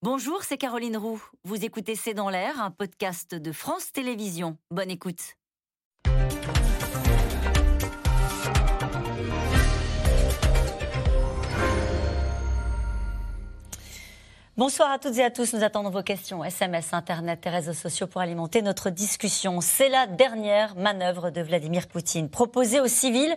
Bonjour, c'est Caroline Roux. Vous écoutez C'est dans l'air, un podcast de France Télévisions. Bonne écoute. Bonsoir à toutes et à tous. Nous attendons vos questions, SMS, Internet et réseaux sociaux pour alimenter notre discussion. C'est la dernière manœuvre de Vladimir Poutine. Proposer aux civils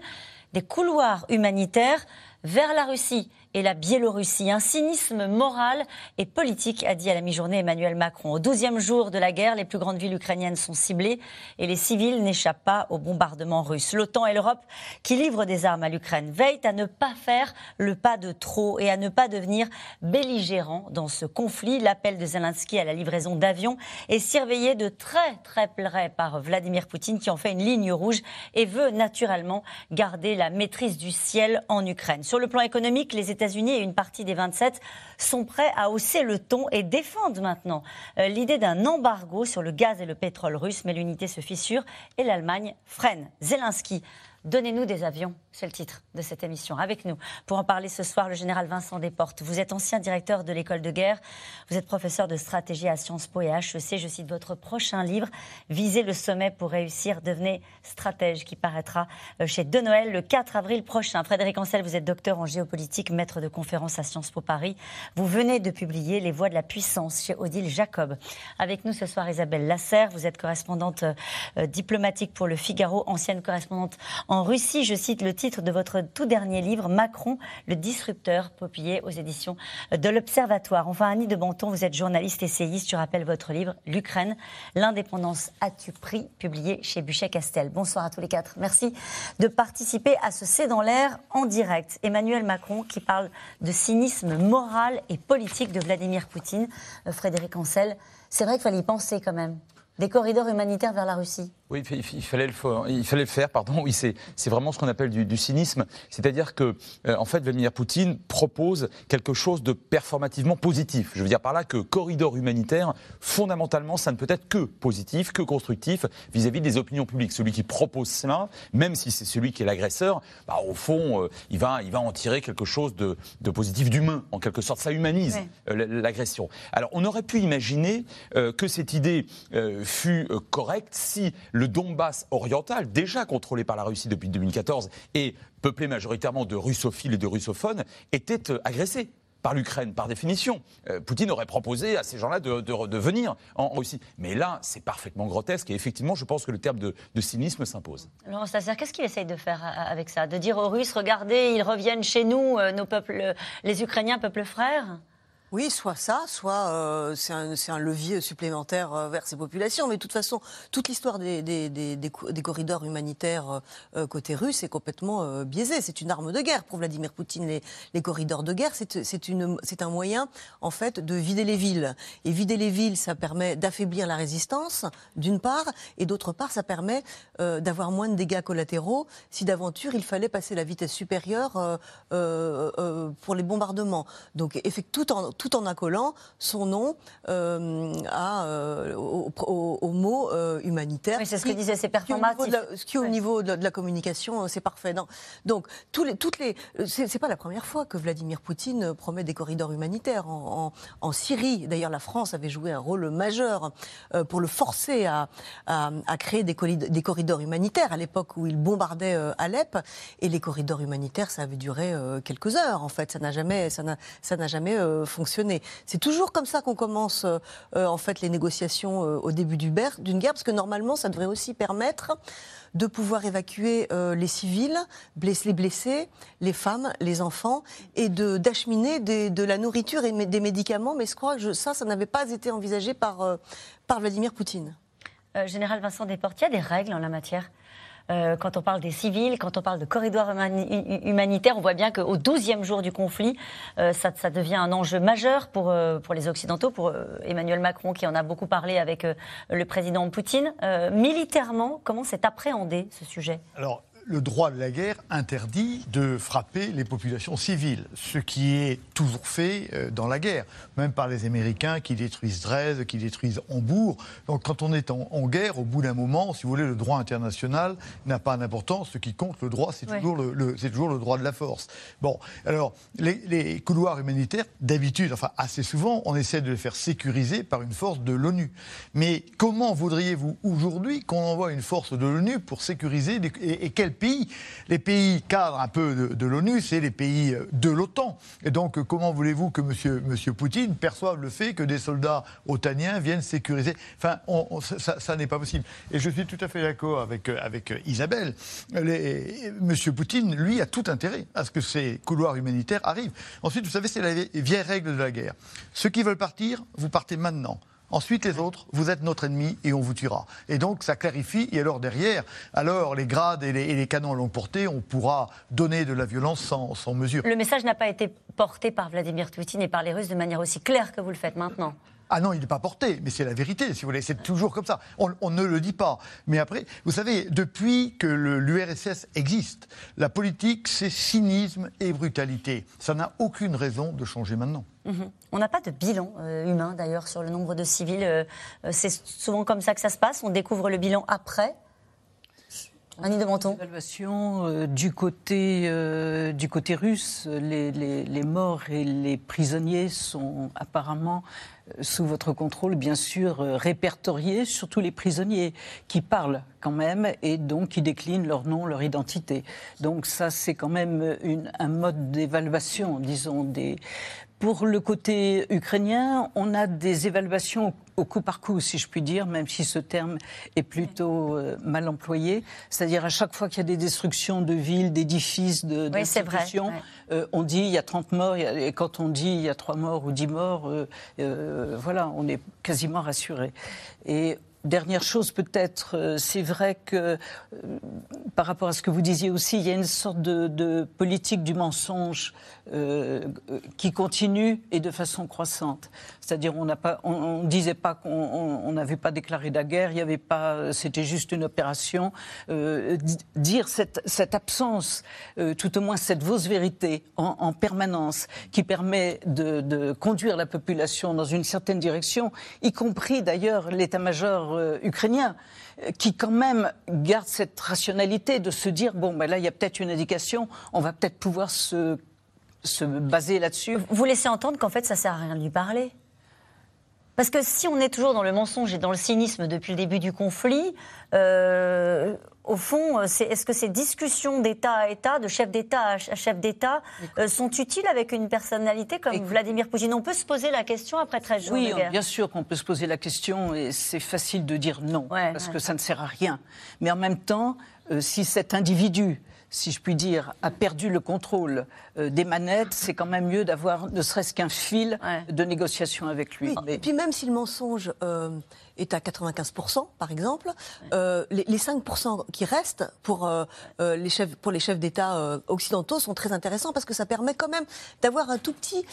des couloirs humanitaires vers la Russie et la Biélorussie. Un cynisme moral et politique, a dit à la mi-journée Emmanuel Macron. Au douzième jour de la guerre, les plus grandes villes ukrainiennes sont ciblées et les civils n'échappent pas au bombardement russe. L'OTAN et l'Europe, qui livrent des armes à l'Ukraine, veillent à ne pas faire le pas de trop et à ne pas devenir belligérants dans ce conflit. L'appel de Zelensky à la livraison d'avions est surveillé de très très près par Vladimir Poutine, qui en fait une ligne rouge et veut naturellement garder la maîtrise du ciel en Ukraine. Sur le plan économique, les États-Unis et une partie des 27 sont prêts à hausser le ton et défendent maintenant euh, l'idée d'un embargo sur le gaz et le pétrole russe, mais l'unité se fissure et l'Allemagne freine. Zelensky Donnez-nous des avions, c'est le titre de cette émission. Avec nous, pour en parler ce soir, le général Vincent Desportes. Vous êtes ancien directeur de l'école de guerre, vous êtes professeur de stratégie à Sciences Po et HEC. Je cite votre prochain livre, Visez le sommet pour réussir, devenez stratège, qui paraîtra euh, chez De Noël le 4 avril prochain. Frédéric Ancel, vous êtes docteur en géopolitique, maître de conférence à Sciences Po Paris. Vous venez de publier Les voies de la puissance chez Odile Jacob. Avec nous ce soir, Isabelle Lasserre, vous êtes correspondante euh, diplomatique pour le Figaro, ancienne correspondante en Russie. Je cite le titre de votre tout dernier livre, Macron, le disrupteur, publié aux éditions de l'Observatoire. Enfin, Annie de Banton, vous êtes journaliste essayiste. Je rappelle votre livre, L'Ukraine, l'indépendance as-tu pris, publié chez Buchet-Castel. Bonsoir à tous les quatre. Merci de participer à ce C'est dans l'air en direct. Emmanuel Macron qui parle de cynisme moral et politique de Vladimir Poutine. Euh, Frédéric Ancel, c'est vrai qu'il fallait y penser quand même. Des corridors humanitaires vers la Russie. Oui, il fallait le, faire, il fallait le faire, pardon. Oui, c'est vraiment ce qu'on appelle du, cynisme. C'est-à-dire que, euh, en fait, Vladimir Poutine propose quelque chose de performativement positif. Je veux dire par là que corridor humanitaire, fondamentalement, ça ne peut être que positif, que constructif vis-à-vis des opinions publiques. Celui qui propose cela, même si c'est celui qui est l'agresseur, bah, au fond, euh, il, va, il va en tirer quelque chose de, positif, d'humain, en quelque sorte. Ça humanise euh, l'agression. Alors, on aurait pu imaginer que cette idée fût correcte si le Donbass oriental, déjà contrôlé par la Russie depuis 2014 et peuplé majoritairement de russophiles et de russophones, était euh, agressé par l'Ukraine, par définition. Euh, Poutine aurait proposé à ces gens-là de, venir en Russie. Mais là, c'est parfaitement grotesque et effectivement, je pense que le terme de, cynisme s'impose. Laurent Stasser, qu'est-ce qu'il essaye de faire euh, avec ça? De dire aux Russes, regardez, ils reviennent chez nous, nos peuples, les Ukrainiens, peuple frère? Oui, soit ça, soit euh, c'est un, levier supplémentaire euh, vers ces populations. Mais de toute façon, toute l'histoire des, des, corridors humanitaires euh, côté russe est complètement biaisée. C'est une arme de guerre pour Vladimir Poutine. Les, les corridors de guerre, c'est un moyen, en fait, de vider les villes. Et vider les villes, ça permet d'affaiblir la résistance, d'une part, et d'autre part, ça permet d'avoir moins de dégâts collatéraux si d'aventure il fallait passer la vitesse supérieure pour les bombardements. Donc, tout en tout en accolant son nom euh, à, euh, au, mot euh, humanitaire. c'est ce que disait, c'est performatif. Ce qui, au niveau de la, communication, c'est parfait. Donc, tous les, toutes les, c'est pas la première fois que Vladimir Poutine promet des corridors humanitaires. En, Syrie, d'ailleurs, la France avait joué un rôle majeur pour le forcer à, à, créer des, des, corridors humanitaires à l'époque où il bombardait Alep. Et les corridors humanitaires, ça avait duré quelques heures, en fait. Ça n'a jamais, ça n'a jamais fonctionné c'est toujours comme ça qu'on commence euh, euh, en fait les négociations euh, au début d'une guerre, parce que normalement, ça devrait aussi permettre de pouvoir évacuer les civils, les blessés, les femmes, les enfants, et d'acheminer de, la nourriture et des médicaments. Mais je crois que ça, ça n'avait pas été envisagé par, par Vladimir Poutine. Général Vincent Desportes, il y a des règles en la matière? Euh, quand on parle des civils, quand on parle de corridors humanitaires, on voit bien qu'au 12e jour du conflit, euh, ça, devient un enjeu majeur pour, euh, les Occidentaux, pour Emmanuel Macron qui en a beaucoup parlé avec le président Poutine. militairement, comment s'est appréhendé ce sujet? Le droit de la guerre interdit de frapper les populations civiles, ce qui est toujours fait euh, dans la guerre, même par les Américains qui détruisent Dresde, qui détruisent Hambourg. Donc quand on est en, guerre, au bout d'un moment, si vous voulez, le droit international n'a pas d'importance. Ce qui compte, le droit, c'est toujours, le, toujours le droit de la force. Bon, alors, les, les couloirs humanitaires, d'habitude, enfin assez souvent, on essaie de les faire sécuriser par une force de l'ONU. Mais comment voudriez-vous aujourd'hui qu'on envoie une force de l'ONU pour sécuriser et, et quel pays Les pays cadres un peu de, l'ONU, c'est les pays de l'OTAN. Et donc, comment voulez-vous que M. Monsieur, Poutine perçoive le fait que des soldats otaniens viennent sécuriser? Enfin, ça, n'est pas possible. Et je suis tout à fait d'accord avec, Isabelle. Les, M. Poutine, lui, a tout intérêt à ce que ces couloirs humanitaires arrivent. Ensuite, vous savez, c'est la vieille règle de la guerre. Ceux qui veulent partir, vous partez maintenant. Ensuite, les autres, vous êtes notre ennemi et on vous tuera. Et donc, ça clarifie. Et alors, derrière, alors les grades et les, canons à longue portée, on pourra donner de la violence sans mesure. Le message n'a pas été porté par Vladimir Poutine et par les Russes de manière aussi claire que vous le faites maintenant. Ah non, il n'est pas porté, mais c'est la vérité, si vous voulez. C'est toujours comme ça. On, ne le dit pas. Mais après, vous savez, depuis que l'URSS existe, la politique, c'est cynisme et brutalité. Ça n'a aucune raison de changer maintenant. Mhm. On n'a pas de bilan euh, humain, d'ailleurs, sur le nombre de civils. Euh, euh, c'est souvent comme ça que ça se passe. On découvre le bilan après. Annie de Menton. Évaluation du côté du côté russe, les, les, morts et les prisonniers sont apparemment sous votre contrôle, bien sûr, euh, répertoriés, surtout les prisonniers qui parlent quand même et donc qui déclinent leur nom, leur identité. Donc ça, c'est quand même un mode d'évaluation, disons, des, pour le côté ukrainien, on a des évaluations au coup par coup, si je puis dire, même si ce terme est plutôt euh, mal employé. C'est-à-dire à chaque fois qu'il y a des destructions de villes, d'édifices, d'institutions, euh, on dit il y a 30 morts, et quand on dit il y a 3 morts ou 10 morts, euh, voilà, on est quasiment rassuré. Et Dernière chose peut-être, euh, c'est vrai que euh, par rapport à ce que vous disiez aussi, il y a une sorte de, politique du mensonge euh, qui continue et de façon croissante. C'est-à-dire on on, disait pas qu'on n'avait pas déclaré la guerre, il avait pas, c'était juste une opération. dire cette, absence, tout au moins cette fausse vérité en, permanence, qui permet de, conduire la population dans une certaine direction, y compris d'ailleurs l'état-major euh, ukrainien euh, qui quand même garde cette rationalité de se dire bon ben là il y a peut-être une indication, on va peut-être pouvoir se, se baser là-dessus. Vous laissez entendre qu'en fait ça sert à rien de lui parler. Parce que si on est toujours dans le mensonge et dans le cynisme depuis le début du conflit, euh, au fond, est-ce que ces discussions d'État à État, de chef d'État à chef d'État, euh, sont utiles avec une personnalité comme Vladimir Poutine? On peut se poser la question après 13 jours oui, de guerre. bien sûr qu'on peut se poser la question et c'est facile de dire non, parce que ça ne sert à rien. Mais en même temps, euh, si cet individu si je puis dire, a perdu le contrôle des manettes, c'est quand même mieux d'avoir ne serait-ce qu'un fil de négociation avec lui. Et puis même si le mensonge est à 95%, par exemple, euh, les, 5% qui restent pour, euh, euh, les chefs, pour les chefs d'État occidentaux sont très intéressants parce que ça permet quand même d'avoir un tout petit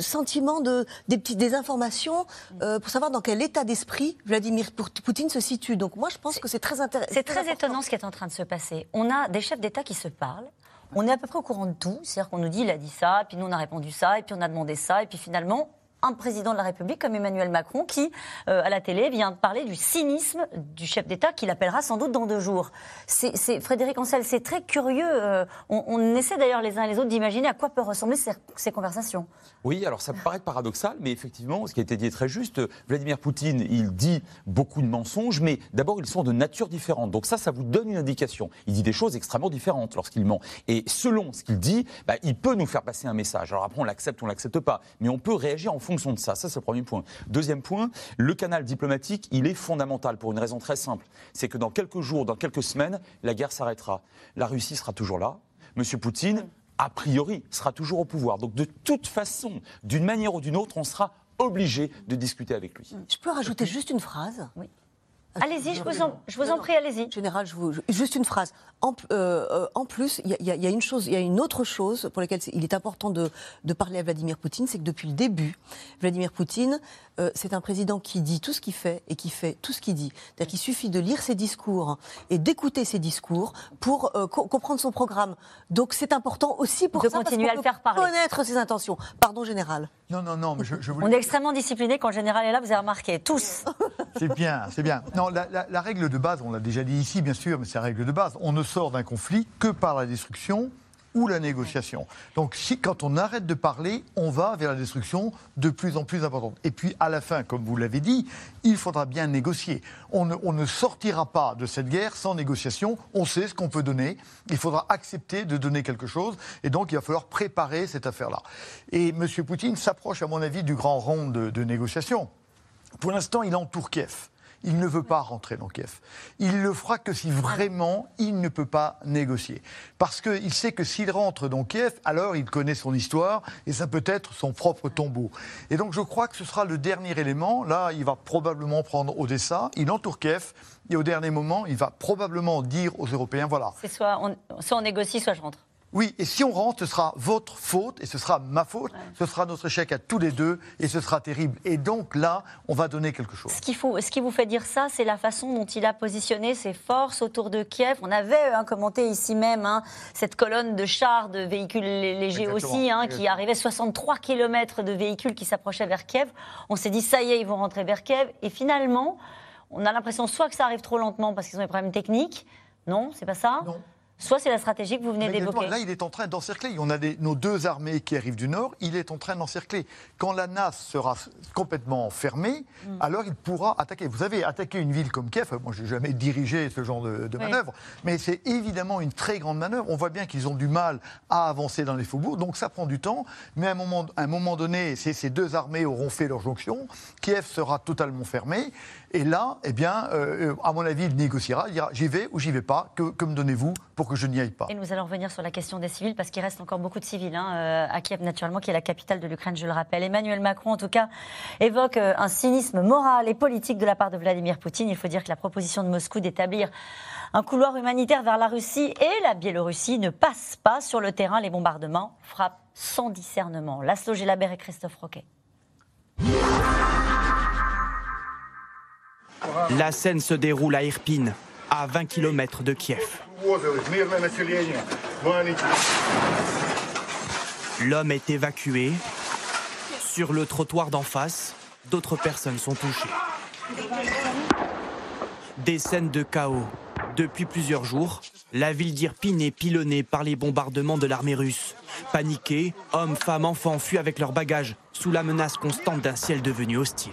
sentiment de, des, petites, des informations pour savoir dans quel état d'esprit Vladimir Poutine se situe. Donc moi, je pense que c'est très intéressant. C'est très, étonnant ce qui est en train de se passer. On a des chefs d'État qui se parlent. On est à peu près au courant de tout, c'est-à-dire qu'on nous dit il a dit ça, puis nous on a répondu ça, et puis on a demandé ça, et puis finalement un président de la République comme Emmanuel Macron qui, euh, à la télé, vient de parler du cynisme du chef d'État qu'il appellera sans doute dans deux jours. C'est Frédéric Ancel, c'est très curieux. Euh, on, essaie d'ailleurs les uns et les autres d'imaginer à quoi peuvent ressembler ces, conversations. Oui, alors ça peut paraître paradoxal, mais effectivement, ce qui a été dit est très juste. Vladimir Poutine, il dit beaucoup de mensonges, mais d'abord, ils sont de nature différente. Donc ça, ça vous donne une indication. Il dit des choses extrêmement différentes lorsqu'il ment. Et selon ce qu'il dit, bah, il peut nous faire passer un message. Alors après, on l'accepte on l'accepte pas, mais on peut réagir en fonction de ça. Ça, c'est le premier point. Deuxième point, le canal diplomatique, il est fondamental pour une raison très simple. C'est que dans quelques jours, dans quelques semaines, la guerre s'arrêtera. La Russie sera toujours là. Monsieur Poutine, a priori, sera toujours au pouvoir. Donc de toute façon, d'une manière ou d'une autre, on sera obligé de discuter avec lui. Je peux rajouter juste une phrase? Oui. Allez-y, je vous en, je vous en prie, allez-y. Général, je vous, juste une phrase. En, euh, en plus, il y, y, a une chose, il y a une autre chose pour laquelle il est important de, de parler à Vladimir Poutine, c'est que depuis le début, Vladimir Poutine, euh, c'est un président qui dit tout ce qu'il fait et qui fait tout ce qu'il dit. C'est-à-dire qu'il suffit de lire ses discours et d'écouter ses discours pour euh, co comprendre son programme. Donc c'est important aussi pour de ça, continuer à le faire parler. connaître ses intentions. Pardon, général. Non, non, non, mais je, je voulais... On est extrêmement discipliné quand le général est là, vous avez remarqué, tous. C'est bien, c'est bien. Non, la, règle de base, on l'a déjà dit ici, bien sûr, mais c'est la règle de base. On ne sort d'un conflit que par la destruction ou la négociation. Donc quand on arrête de parler, on va vers la destruction de plus en plus importante. Et puis à la fin, comme vous l'avez dit, il faudra bien négocier. On ne, on ne, sortira pas de cette guerre sans négociation. On sait ce qu'on peut donner. Il faudra accepter de donner quelque chose. Et donc il va falloir préparer cette affaire-là. Et M. Poutine s'approche, à mon avis, du grand rond de, de négociation. Pour l'instant, il entoure Kiev. Il ne veut pas rentrer dans Kiev. Il le fera que si vraiment il ne peut pas négocier. Parce qu'il sait que s'il rentre dans Kiev, alors il connaît son histoire et ça peut être son propre tombeau. Et donc je crois que ce sera le dernier élément. Là, il va probablement prendre Odessa, il entoure Kiev et au dernier moment, il va probablement dire aux Européens voilà. C'est soit soit on négocie, soit je rentre. Oui, et si on rentre, ce sera votre faute et ce sera ma faute, ouais. ce sera notre échec à tous les deux et ce sera terrible. Et donc là, on va donner quelque chose. Ce, faut, ce qui vous fait dire ça, c'est la façon dont il a positionné ses forces autour de Kiev. On avait hein, commenté ici même hein, cette colonne de chars, de véhicules légers Exactement. aussi, hein, qui arrivait 63 km de véhicules qui s'approchaient vers Kiev. On s'est dit, ça y est, ils vont rentrer vers Kiev. Et finalement, on a l'impression soit que ça arrive trop lentement parce qu'ils ont des problèmes techniques. Non, c'est pas ça Non soit c'est la stratégie que vous venez d'évoquer. Là, il est en train d'encercler. On a des, nos deux armées qui arrivent du nord, il est en train d'encercler. Quand la NAS sera complètement fermée, mm. alors il pourra attaquer. Vous savez, attaquer une ville comme Kiev, moi je n'ai jamais dirigé ce genre de, de manœuvre, mais c'est évidemment une très grande manœuvre. On voit bien qu'ils ont du mal à avancer dans les faubourgs, donc ça prend du temps, mais à un moment, à un moment donné, ces deux armées auront fait leur jonction, Kiev sera totalement fermé, et là, eh bien, euh, à mon avis, il négociera, il dira j'y vais ou j'y vais pas, que, me donnez-vous pour que je n'y aille pas. Et nous allons revenir sur la question des civils, parce qu'il reste encore beaucoup de civils hein, euh, à Kiev, naturellement, qui est la capitale de l'Ukraine, je le rappelle. Emmanuel Macron, en tout cas, évoque euh, un cynisme moral et politique de la part de Vladimir Poutine. Il faut dire que la proposition de Moscou d'établir un couloir humanitaire vers la Russie et la Biélorussie ne passe pas sur le terrain. Les bombardements frappent sans discernement. Laszlo Gelabert et Christophe Roquet. La scène se déroule à Irpine, à 20 km de Kiev. L'homme est évacué. Sur le trottoir d'en face, d'autres personnes sont touchées. Des scènes de chaos. Depuis plusieurs jours, la ville d'Irpine est pilonnée par les bombardements de l'armée russe. Paniqués, hommes, femmes, enfants fuient avec leurs bagages sous la menace constante d'un ciel devenu hostile.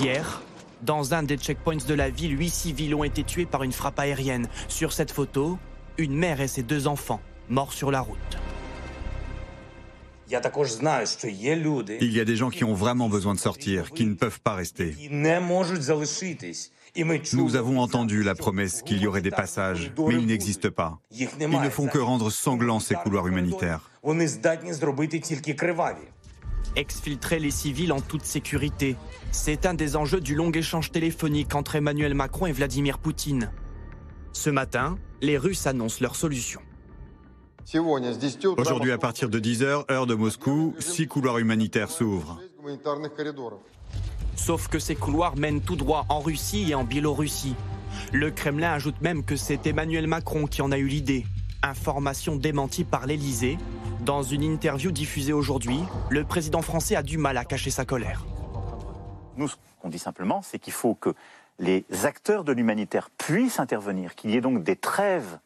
Hier, dans un des checkpoints de la ville, huit civils ont été tués par une frappe aérienne. Sur cette photo, une mère et ses deux enfants, morts sur la route. Il y a des gens qui ont vraiment besoin de sortir, qui ne peuvent pas rester. Nous avons entendu la promesse qu'il y aurait des passages, mais ils n'existent pas. Ils ne font que rendre sanglants ces couloirs humanitaires. Exfiltrer les civils en toute sécurité, c'est un des enjeux du long échange téléphonique entre Emmanuel Macron et Vladimir Poutine. Ce matin, les Russes annoncent leur solution. Aujourd'hui, à partir de 10h, heure de Moscou, six couloirs humanitaires s'ouvrent. Sauf que ces couloirs mènent tout droit en Russie et en Biélorussie. Le Kremlin ajoute même que c'est Emmanuel Macron qui en a eu l'idée. Information démentie par l'Elysée. Dans une interview diffusée aujourd'hui, le président français a du mal à cacher sa colère. Nous, ce qu'on dit simplement, c'est qu'il faut que les acteurs de l'humanitaire puissent intervenir, qu'il y ait donc des trêves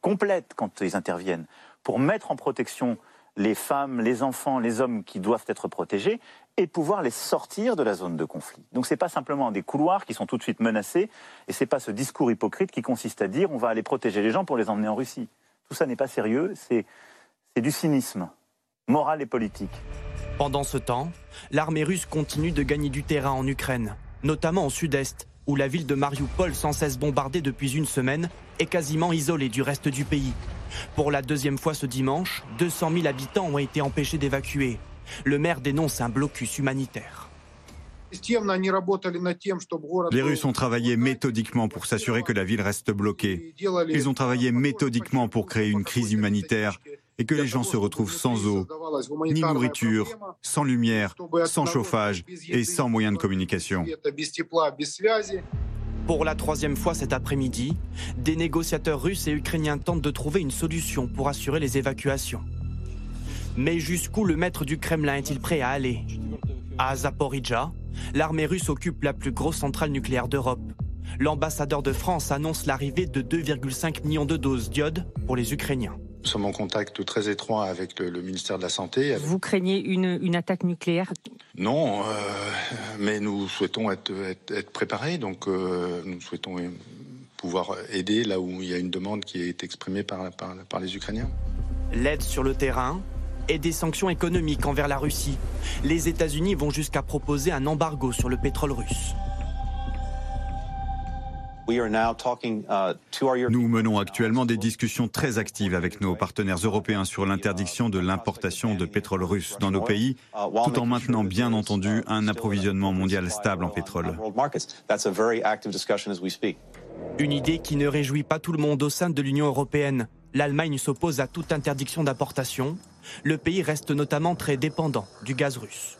complètes quand ils interviennent pour mettre en protection les femmes, les enfants, les hommes qui doivent être protégés et pouvoir les sortir de la zone de conflit. Donc ce n'est pas simplement des couloirs qui sont tout de suite menacés et ce n'est pas ce discours hypocrite qui consiste à dire on va aller protéger les gens pour les emmener en Russie. Tout ça n'est pas sérieux, du cynisme moral et politique. Pendant ce temps, l'armée russe continue de gagner du terrain en Ukraine, notamment au sud-est, où la ville de Mariupol, sans cesse bombardée depuis une semaine, est quasiment isolée du reste du pays. Pour la deuxième fois ce dimanche, 200 000 habitants ont été empêchés d'évacuer. Le maire dénonce un blocus humanitaire. Les Russes ont travaillé méthodiquement pour s'assurer que la ville reste bloquée. Ils ont travaillé méthodiquement pour créer une crise humanitaire et que les gens se retrouvent sans eau, ni nourriture, sans lumière, sans chauffage et sans moyens de communication. Pour la troisième fois cet après-midi, des négociateurs russes et ukrainiens tentent de trouver une solution pour assurer les évacuations. Mais jusqu'où le maître du Kremlin est-il prêt à aller? À Zaporizhia, l'armée russe occupe la plus grosse centrale nucléaire d'Europe. L'ambassadeur de France annonce l'arrivée de 2,5 millions de doses d'iode pour les Ukrainiens. Nous sommes en contact très étroit avec le, ministère de la Santé. Vous craignez une, attaque nucléaire? Non, euh, mais nous souhaitons être, préparés, donc euh, nous souhaitons pouvoir aider là où il y a une demande qui est exprimée par, par les Ukrainiens. L'aide sur le terrain, et des sanctions économiques envers la Russie. Les États-Unis vont jusqu'à proposer un embargo sur le pétrole russe. Uh, Nous menons actuellement des discussions très actives avec nos partenaires européens sur l'interdiction de l'importation de pétrole russe dans nos pays, tout en maintenant bien entendu un approvisionnement mondial stable en pétrole. Une idée qui ne réjouit pas tout le monde au sein de l'Union européenne. L'Allemagne s'oppose à toute interdiction d'importation, le pays reste notamment très dépendant du gaz russe.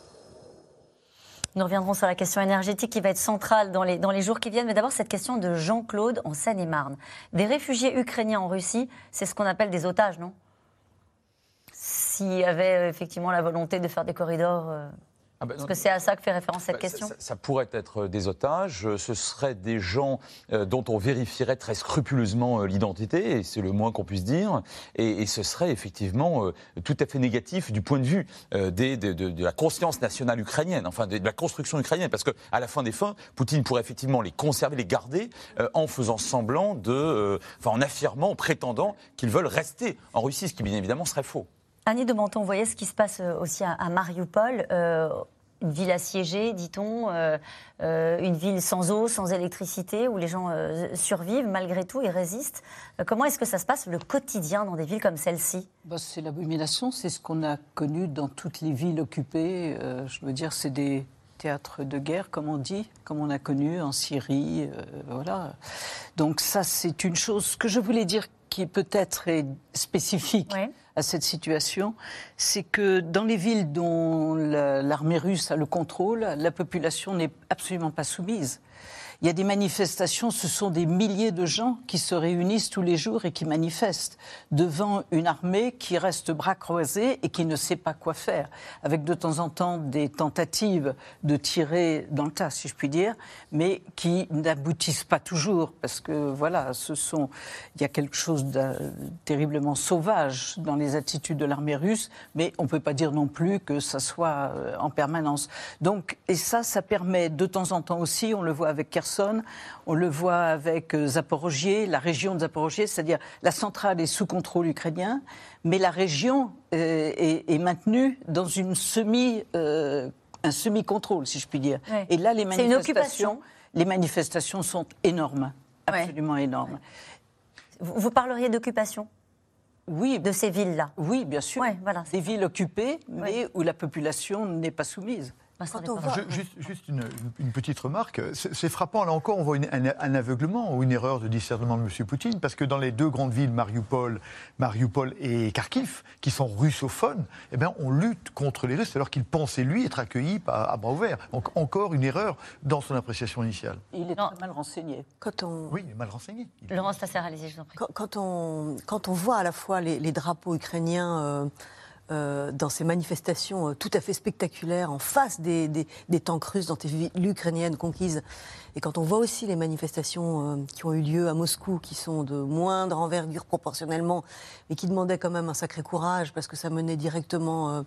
Nous reviendrons sur la question énergétique qui va être centrale dans les, jours qui viennent. Mais d'abord, cette question de Jean-Claude en Seine-et-Marne. Des réfugiés ukrainiens en Russie, c'est ce qu'on appelle des otages, non? S'il y avait euh, effectivement la volonté de faire des corridors euh, ah ben Parce que c'est à ça que fait référence cette bah, question. ça, pourrait être des otages, ce seraient des gens euh, dont on vérifierait très scrupuleusement euh, l'identité, et c'est le moins qu'on puisse dire, et, ce serait effectivement euh, tout à fait négatif du point de vue des, de, la conscience nationale ukrainienne, enfin de, la construction ukrainienne, parce qu'à la fin des fins, Poutine pourrait effectivement les conserver, les garder, en faisant semblant de, enfin en affirmant, en prétendant qu'ils veulent rester en Russie, ce qui bien évidemment serait faux. Annie de Menton, vous voyez ce qui se passe euh, aussi à, Mariupol euh, une ville assiégée, dit-on, euh, une ville sans eau, sans électricité, où les gens survivent malgré tout et résistent. comment est-ce que ça se passe le quotidien dans des villes comme celle-ci? Bah, C'est l'abomination, c'est ce qu'on a connu dans toutes les villes occupées. je veux dire, c'est des théâtres de guerre, comme on dit, comme on a connu en Syrie. voilà. Donc ça, c'est une chose que je voulais dire qui peut-être est spécifique à cette situation, c'est que dans les villes dont l'armée russe a le contrôle, la population n'est absolument pas soumise. Il y a des manifestations, ce sont des milliers de gens qui se réunissent tous les jours et qui manifestent devant une armée qui reste bras croisés et qui ne sait pas quoi faire, avec de temps en temps des tentatives de tirer dans le tas, si je puis dire, mais qui n'aboutissent pas toujours, parce que voilà, ce sont, il y a quelque chose de terriblement sauvage dans les attitudes de l'armée russe, mais on ne peut pas dire non plus que ça soit euh, en permanence. Donc, et ça, ça permet de temps en temps aussi, on le voit avec on le voit avec euh, Zaporogier, la région de Zaporogier, c'est-à-dire la centrale est sous contrôle ukrainien, mais la région euh, est, maintenue dans une semi, euh, un semi-contrôle, si je puis dire. Et là, les manifestations, les manifestations sont énormes, absolument énormes. Vous, parleriez d'occupation oui, de ces villes-là? Oui, bien sûr. voilà, des villes occupées, mais où la population n'est pas soumise. Juste, une, petite remarque. C'est frappant, là encore, on voit un, aveuglement ou une erreur de discernement de M. Poutine, parce que dans les deux grandes villes, Mariupol, Mariupol et Kharkiv, qui sont russophones, eh bien, on lutte contre les Russes alors qu'il pensait, lui, être accueilli à, bras ouverts. Donc, encore une erreur dans son appréciation initiale. Il est très mal renseigné. Quand on... Oui, il est mal renseigné. Laurence Tasser, je vous en prie. Quand, on, quand on voit à la fois les, drapeaux ukrainiens... Euh, euh, dans ces manifestations euh, tout à fait spectaculaires en face des, des, tanks russes dans les villes ukrainiennes conquises. Et quand on voit aussi les manifestations euh, qui ont eu lieu à Moscou, qui sont de moindre envergure proportionnellement, mais qui demandaient quand même un sacré courage parce que ça menait directement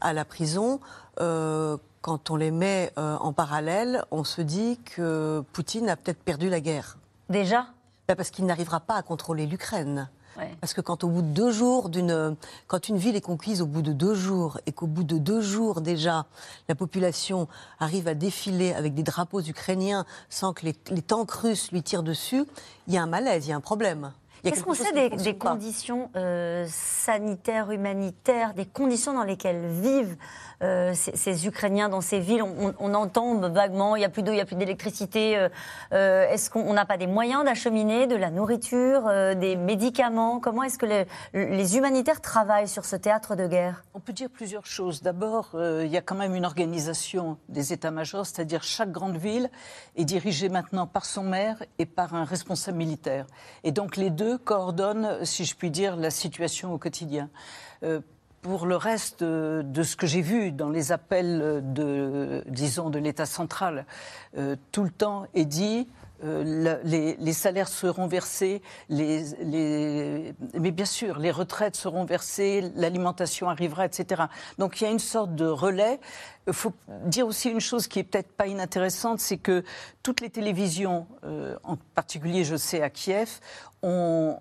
à la prison, quand on les met en parallèle, on se dit que Poutine a peut-être perdu la guerre. Déjà? Bah, Parce qu'il n'arrivera pas à contrôler l'Ukraine. Parce que quand au bout de deux jours quand une ville est conquise au bout de deux jours et qu'au bout de deux jours déjà la population arrive à défiler avec des drapeaux ukrainiens sans que les, tanks russes lui tirent dessus, il y a un malaise, il y a un problème. Qu'est-ce qu'on sait des, des conditions euh, sanitaires, humanitaires, des conditions dans lesquelles vivent euh, ces, ces, Ukrainiens dans ces villes on, on, entend vaguement, il n'y a plus d'eau, il n'y a plus d'électricité. Euh, euh est-ce qu'on n'a pas des moyens d'acheminer de la nourriture, euh, des médicaments? Comment est-ce que les, les, humanitaires travaillent sur ce théâtre de guerre? On peut dire plusieurs choses. D'abord, euh, il y a quand même une organisation des états-majors, c'est-à-dire chaque grande ville est dirigée maintenant par son maire et par un responsable militaire. Et donc les deux coordonnent, si je puis dire, la situation au quotidien. Euh, pour le reste de, ce que j'ai vu dans les appels de, disons, de l'État central, euh, tout le temps est dit euh, les, salaires seront versés, mais bien sûr, les retraites seront versées, l'alimentation arrivera, etc. Donc il y a une sorte de relais. Il faut dire aussi une chose qui est peut-être pas inintéressante, c'est que toutes les télévisions, euh, en particulier je sais à Kiev, ont,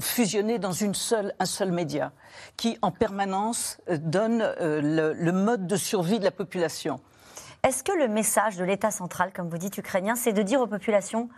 fusionné dans une seule, un seul média qui, en permanence, euh, donne le, mode de survie de la population. Est-ce que le message de l'État central, comme vous dites, ukrainien, c'est de dire aux populations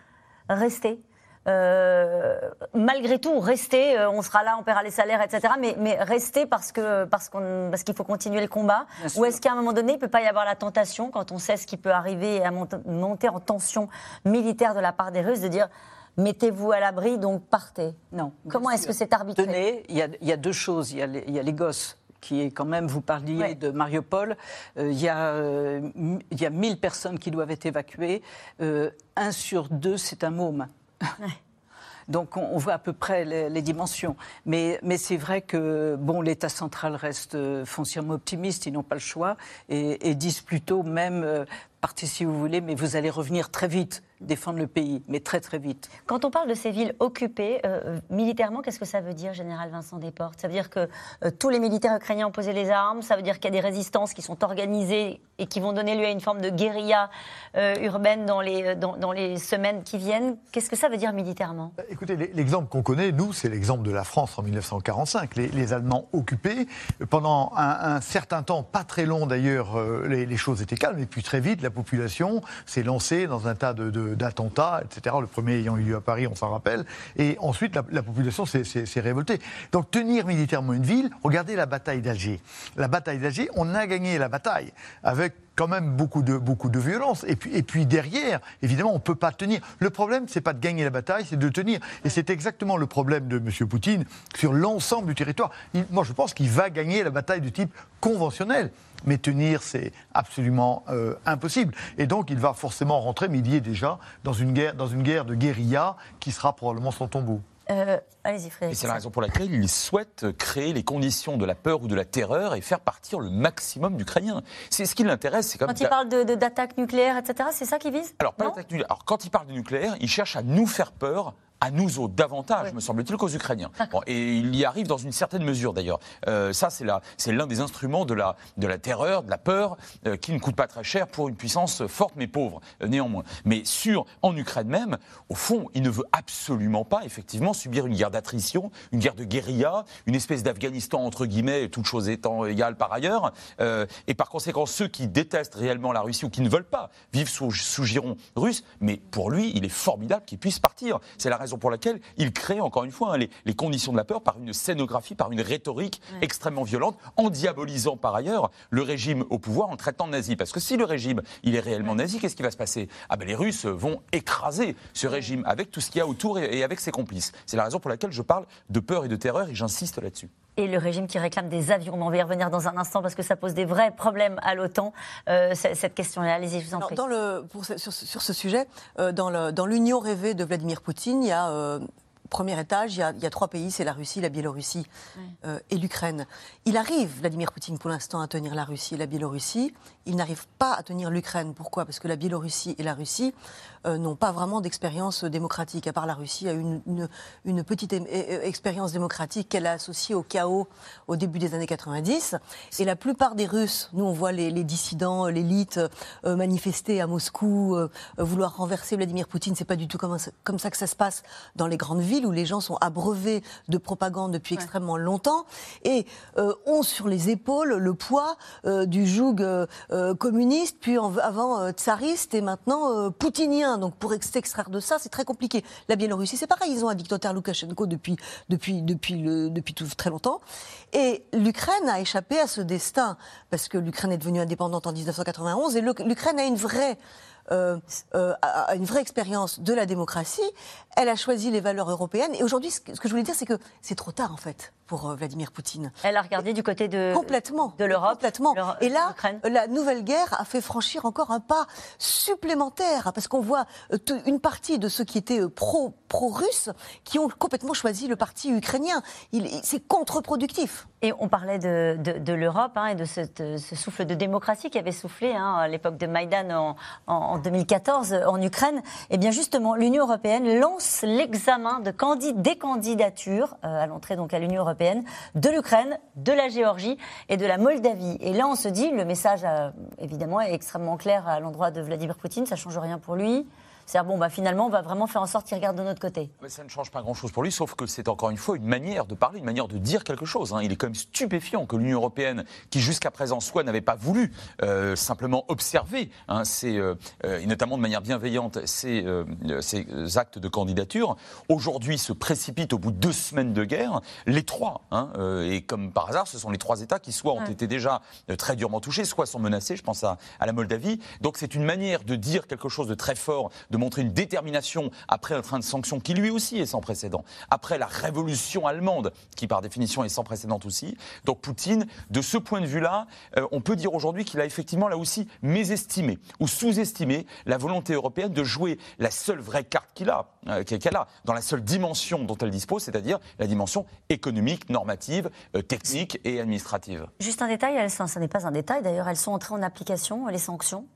restez euh, malgré tout, restez, on sera là, on paiera les salaires, etc. Mais, mais restez parce que parce qu'on parce qu'il faut continuer le combat? Ou est-ce qu'à un moment donné, il peut pas y avoir la tentation, quand on sait ce qui peut arriver à monter en tension militaire de la part des Russes, de dire mettez-vous à l'abri, donc partez? Non. Comment est-ce que c'est arbitré Tenez, il y, a deux choses. Il y, a les, gosses qui est quand même, vous parliez de Mariupol, euh, il y, euh, y, a 1000 personnes qui doivent être évacuées. Euh, un sur deux, c'est un môme. Donc on, voit à peu près les, dimensions. Mais, mais c'est vrai que bon, l'État central reste foncièrement optimiste, ils n'ont pas le choix, et, et disent plutôt même partez si vous voulez, mais vous allez revenir très vite défendre le pays, mais très très vite. Quand on parle de ces villes occupées, euh, militairement, qu'est-ce que ça veut dire, général Vincent Desportes? Ça veut dire que euh, tous les militaires ukrainiens ont posé les armes, ça veut dire qu'il y a des résistances qui sont organisées et qui vont donner lieu à une forme de guérilla euh, urbaine dans les, dans, les semaines qui viennent. Qu'est-ce que ça veut dire militairement? Écoutez, l'exemple qu'on connaît, nous, c'est l'exemple de la France en 1945. Les, Allemands occupés, pendant un, certain temps, pas très long d'ailleurs, les, les, choses étaient calmes, et puis très vite, la population s'est lancée dans un tas de d'attentats, etc. Le premier ayant eu lieu à Paris, on s'en rappelle. Et ensuite, la, population s'est révoltée. Donc tenir militairement une ville, regardez la bataille d'Alger. La bataille d'Alger, on a gagné la bataille avec quand même beaucoup de, beaucoup de violence. Et puis, et puis derrière, évidemment, on ne peut pas tenir. Le problème, c'est pas de gagner la bataille, c'est de tenir. Et c'est exactement le problème de M. Poutine sur l'ensemble du territoire. moi, je pense qu'il va gagner la bataille de type conventionnel mais tenir, c'est absolument euh, impossible. Et donc, il va forcément rentrer, mais il y est déjà, dans une guerre, dans une guerre de guérilla qui sera probablement son tombeau. Euh, allez-y, Frédéric. Et c'est la raison pour laquelle il souhaite créer les conditions de la peur ou de la terreur et faire partir le maximum d'Ukrainiens. C'est ce qui l'intéresse. C'est quand il parle d'attaques de, nucléaires, etc., c'est ça qu'il vise? Alors, pas Alors, quand il parle de nucléaire, il cherche à nous faire peur à nous autres davantage, me semble-t-il, qu'aux Ukrainiens. et il y arrive dans une certaine mesure d'ailleurs. Euh, ça, c'est l'un des instruments de la, de la terreur, de la peur, euh, qui ne coûte pas très cher pour une puissance forte mais pauvre, euh, néanmoins. Mais sur, en Ukraine même, au fond, il ne veut absolument pas, effectivement, subir une guerre d'attrition, une guerre de guérilla, une espèce d'Afghanistan, entre guillemets, toutes choses étant égales par ailleurs. et par conséquent, ceux qui détestent réellement la Russie ou qui ne veulent pas vivre sous, sous giron russe, mais pour lui, il est formidable qu'il puisse partir. C'est la raison pour laquelle il crée, encore une fois, hein, les, conditions de la peur par une scénographie, par une rhétorique extrêmement violente, en diabolisant par ailleurs le régime au pouvoir, en traitant de nazi. Parce que si le régime, il est réellement nazi, qu'est-ce qui va se passer? Ah ben les Russes vont écraser ce régime avec tout ce qu'il y a autour et, avec ses complices. C'est la raison pour laquelle je parle de peur et de terreur et j'insiste là-dessus et le régime qui réclame des avions. On va y revenir dans un instant parce que ça pose des vrais problèmes à l'OTAN, euh, cette question-là. Allez-y, je vous en prie. Dans le, sur, ce sujet, euh, dans l'union rêvée de Vladimir Poutine, il y a euh, premier étage, il y a, trois pays, c'est la Russie, la Biélorussie euh, et l'Ukraine. Il arrive, Vladimir Poutine, pour l'instant, à tenir la Russie et la Biélorussie. Il n'arrive pas à tenir l'Ukraine. Pourquoi? Parce que la Biélorussie et la Russie euh, n'ont pas vraiment d'expérience démocratique. À part la Russie, a une, une, petite expérience démocratique qu'elle a associée au chaos au début des années 90. Et la plupart des Russes, nous on voit les, dissidents, l'élite euh, manifester à Moscou, vouloir renverser Vladimir Poutine. C'est pas du tout comme, comme ça que ça se passe dans les grandes villes où les gens sont abreuvés de propagande depuis extrêmement longtemps et euh, ont sur les épaules le poids euh, du joug euh, communiste, puis avant tsariste et maintenant poutinien. Donc pour s'extraire de ça, c'est très compliqué. La Biélorussie, c'est pareil, ils ont un dictateur Loukachenko depuis, depuis, depuis, le, depuis tout, très longtemps. Et l'Ukraine a échappé à ce destin, parce que l'Ukraine est devenue indépendante en 1991, et l'Ukraine a une vraie euh, euh, une vraie expérience de la démocratie. Elle a choisi les valeurs européennes. Et aujourd'hui, ce que je voulais dire, c'est que c'est trop tard, en fait, pour euh, Vladimir Poutine. Elle a regardé du côté de complètement de l'Europe. Complètement. Et là, la nouvelle guerre a fait franchir encore un pas supplémentaire, parce qu'on voit une partie de ceux qui étaient pro pro-russes qui ont complètement choisi le parti ukrainien. C'est contre-productif. Et on parlait de, de, l'Europe hein, et de ce, ce, souffle de démocratie qui avait soufflé hein, à l'époque de Maïdan en, en, 2014 en Ukraine. Et eh bien justement, l'Union européenne lance l'examen de des candidatures euh, à l'entrée donc à l'Union européenne de l'Ukraine, de la Géorgie et de la Moldavie. Et là, on se dit, le message euh, évidemment est extrêmement clair à l'endroit de Vladimir Poutine, ça change rien pour lui. C'est-à-dire, bon, bah, finalement, on va vraiment faire en sorte qu'il regarde de notre côté. Mais ça ne change pas grand-chose pour lui, sauf que c'est encore une fois une manière de parler, une manière de dire quelque chose. Hein. Il est quand même stupéfiant que l'Union européenne, qui jusqu'à présent soit n'avait pas voulu euh, simplement observer, hein, euh, euh, et notamment de manière bienveillante, ces, ces actes de candidature, aujourd'hui se précipite au bout de deux semaines de guerre, les trois. Hein, et comme par hasard, ce sont les trois États qui soit ont été déjà très durement touchés, soit sont menacés. Je pense à, à la Moldavie. Donc c'est une manière de dire quelque chose de très fort de montrer une détermination après un train de sanctions qui lui aussi est sans précédent, après la révolution allemande qui par définition est sans précédent aussi. Donc Poutine, de ce point de vue-là, euh, on peut dire aujourd'hui qu'il a effectivement là aussi mésestimé ou sous-estimé la volonté européenne de jouer la seule vraie carte qu'il a, euh, qu'elle a, dans la seule dimension dont elle dispose, c'est-à-dire la dimension économique, normative, euh, technique et administrative. Juste un détail, ce n'est pas un détail d'ailleurs, elles sont entrées en application, les sanctions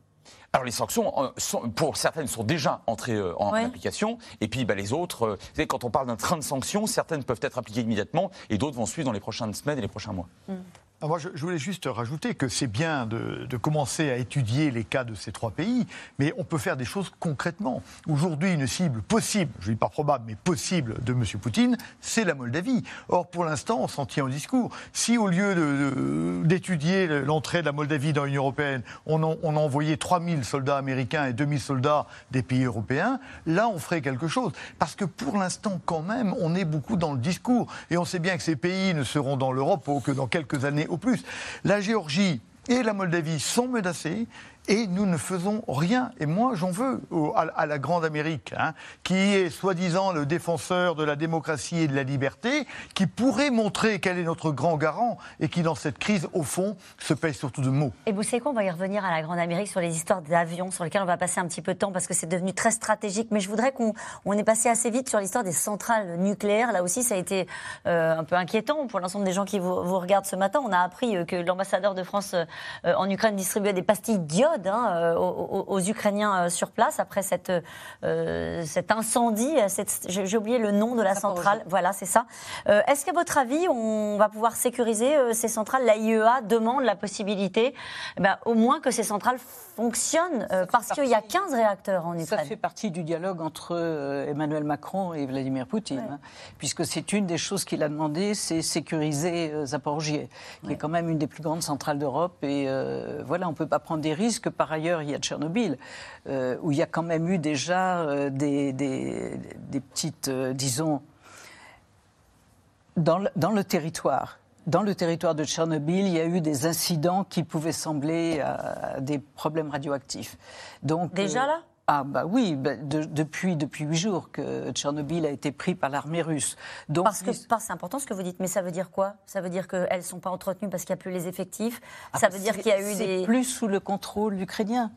alors les sanctions, euh, pour certaines, sont déjà entrées euh, en, application. Et puis bah, les autres, euh, vous savez, quand on parle d'un train de sanctions, certaines peuvent être appliquées immédiatement et d'autres vont suivre dans les prochaines semaines et les prochains mois. Mm. Ah, moi, je, voulais juste rajouter que c'est bien de, commencer à étudier les cas de ces trois pays, mais on peut faire des choses concrètement. Aujourd'hui, une cible possible, je ne dis pas probable, mais possible de M. Poutine, c'est la Moldavie. Or, pour l'instant, on s'en tient au discours. Si au lieu d'étudier l'entrée de la Moldavie dans l'Union européenne, on, on a envoyé 3000 soldats américains et 2000 soldats des pays européens, là, on ferait quelque chose. Parce que pour l'instant, quand même, on est beaucoup dans le discours. Et on sait bien que ces pays ne seront dans l'Europe que dans quelques années au plus. La Géorgie et la Moldavie sont menacées et nous ne faisons rien. Et moi, j'en veux à, la Grande Amérique, hein, qui est soi-disant le défenseur de la démocratie et de la liberté, qui pourrait montrer quel est notre grand garant et qui, dans cette crise, au fond, se paye surtout de mots. Et vous savez quoi On va y revenir à la Grande Amérique sur les histoires d'avions, sur lesquelles on va passer un petit peu de temps parce que c'est devenu très stratégique. Mais je voudrais qu'on on ait passé assez vite sur l'histoire des centrales nucléaires. Là aussi, ça a été euh, un peu inquiétant pour l'ensemble des gens qui vous, vous, regardent ce matin. On a appris euh, que l'ambassadeur de France euh, en Ukraine distribuait des pastilles d'iode Hein, euh, aux, Ukrainiens euh, sur place après cette, euh, cet incendie. J'ai oublié le nom de la centrale. Voilà, c'est ça. Est-ce qu'à votre avis, on va pouvoir sécuriser ces centrales? La IEA demande la possibilité, eh ben, au moins que ces centrales fonctionnent, parce qu'il y a 15 réacteurs en Ukraine. Ça fait partie du dialogue entre Emmanuel Macron et Vladimir Poutine, hein, puisque c'est une des choses qu'il a demandé, c'est sécuriser Zaporozhye, qui est quand même une des plus grandes centrales d'Europe. Et voilà, on ne peut pas prendre des risques par ailleurs, il y a Tchernobyl, euh, où il y a quand même eu déjà euh, des, petites, euh, disons, dans le, territoire. Dans le territoire de Tchernobyl, il y a eu des incidents qui pouvaient sembler à des problèmes radioactifs. Donc, déjà là? Ah bah oui, bah, depuis depuis huit jours que Tchernobyl a été pris par l'armée russe. Donc parce que c'est important ce que vous dites, mais ça veut dire quoi? Ça veut dire qu'elles sont pas entretenues parce qu'il n'y a plus les effectifs? Ah, ça veut dire qu'il y a eu des plus sous le contrôle ukrainien.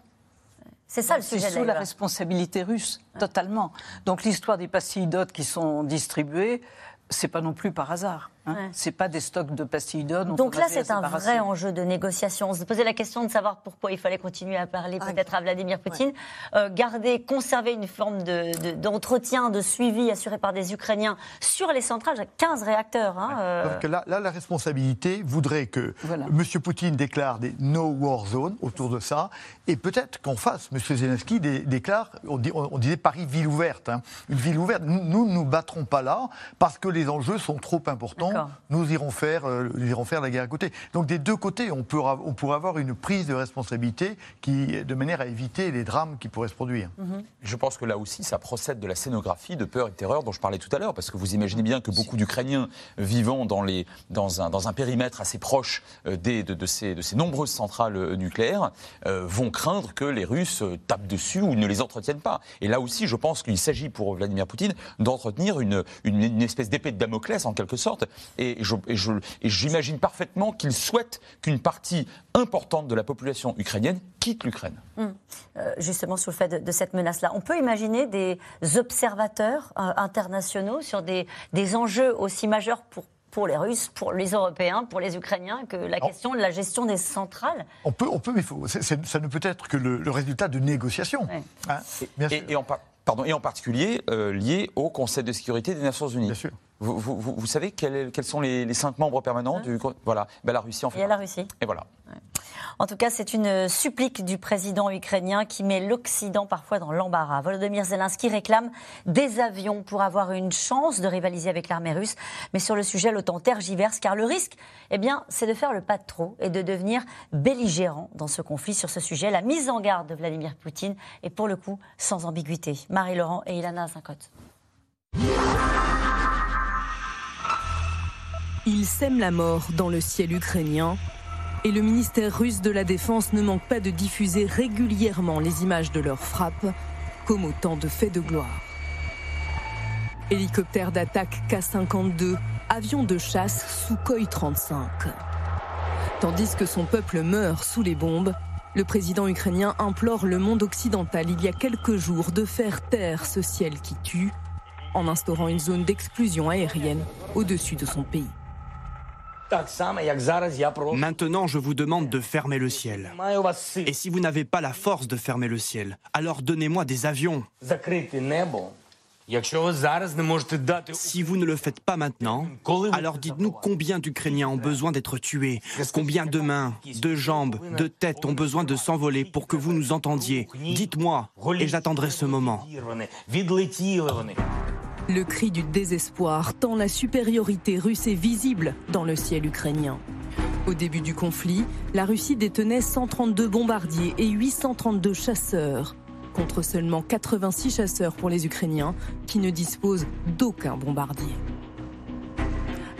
C'est ça le sujet. C'est sous la responsabilité russe, totalement. Donc l'histoire des pastilles d'ot qui sont distribuées, c'est pas non plus par hasard. Hein. C'est pas des stocks de pastilles d'or. Donc là, c'est un vrai enjeu de négociation. On se posait la question de savoir pourquoi il fallait continuer à parler ah, peut-être à Vladimir Poutine. Euh, garder, conserver une forme d'entretien, de, de, suivi assuré par des Ukrainiens sur les centrales. 15 réacteurs. Hein, euh. là, là, la responsabilité voudrait que M. Poutine déclare des no war zones autour de ça. Et peut-être qu'en face, M. Zelensky déclare, on, disait Paris ville ouverte. Hein. Une ville ouverte. Nous ne nous battrons pas là parce que les enjeux sont trop importants nous irons faire, euh, irons faire la guerre à côté. Donc des deux côtés, on, peut, on pourrait avoir une prise de responsabilité qui, de manière à éviter les drames qui pourraient se produire. Mhm. Je pense que là aussi, ça procède de la scénographie de peur et de terreur dont je parlais tout à l'heure, parce que vous imaginez bien que beaucoup d'Ukrainiens vivant dans, les, dans, un, dans un périmètre assez proche euh, des, de, ces, de ces nombreuses centrales euh, nucléaires vont craindre que les Russes tapent dessus ou ne les entretiennent pas. Et là aussi, je pense qu'il s'agit pour Vladimir Poutine d'entretenir une, une, une espèce d'épée de Damoclès, en quelque sorte, et j'imagine parfaitement qu'il souhaite qu'une partie importante de la population ukrainienne quitte l'Ukraine. Hum. Euh, justement, sur le fait de, cette menace-là, on peut imaginer des observateurs euh, internationaux sur des, des enjeux aussi majeurs pour pour les Russes, pour les Européens, pour les Ukrainiens, que la question de la gestion des centrales On peut, on peut mais faut, ça ne peut être que le, résultat de négociations. Hein, et, en, pardon, et en particulier euh, lié au Conseil de sécurité des Nations Unies. Bien sûr. Vous, savez quels, sont les, cinq membres permanents hein du Voilà, ben, la Russie en fait. Il y a la Russie. Et voilà. En tout cas, c'est une supplique du président ukrainien qui met l'Occident parfois dans l'embarras. Volodymyr Zelensky réclame des avions pour avoir une chance de rivaliser avec l'armée russe. Mais sur le sujet, l'OTAN tergiverse car le risque, eh bien, c'est de faire le pas de trop et de devenir belligérant dans ce conflit. Sur ce sujet, la mise en garde de Vladimir Poutine est pour le coup sans ambiguïté. Marie-Laurent et Ilana Zincotte. Il sème la mort dans le ciel ukrainien et le ministère russe de la Défense ne manque pas de diffuser régulièrement les images de leurs frappes comme autant de faits de gloire. Hélicoptère d'attaque K-52, avion de chasse Sukhoi 35. Tandis que son peuple meurt sous les bombes, le président ukrainien implore le monde occidental il y a quelques jours de faire taire ce ciel qui tue en instaurant une zone d'exclusion aérienne au-dessus de son pays. Maintenant, je vous demande de fermer le ciel. Et si vous n'avez pas la force de fermer le ciel, alors donnez-moi des avions. Si vous ne le faites pas maintenant, alors dites-nous combien d'Ukrainiens ont besoin d'être tués, combien de mains, de jambes, de têtes ont besoin de s'envoler pour que vous nous entendiez. Dites-moi, et j'attendrai ce moment. Le cri du désespoir tant la supériorité russe est visible dans le ciel ukrainien. Au début du conflit, la Russie détenait 132 bombardiers et 832 chasseurs, contre seulement 86 chasseurs pour les Ukrainiens qui ne disposent d'aucun bombardier.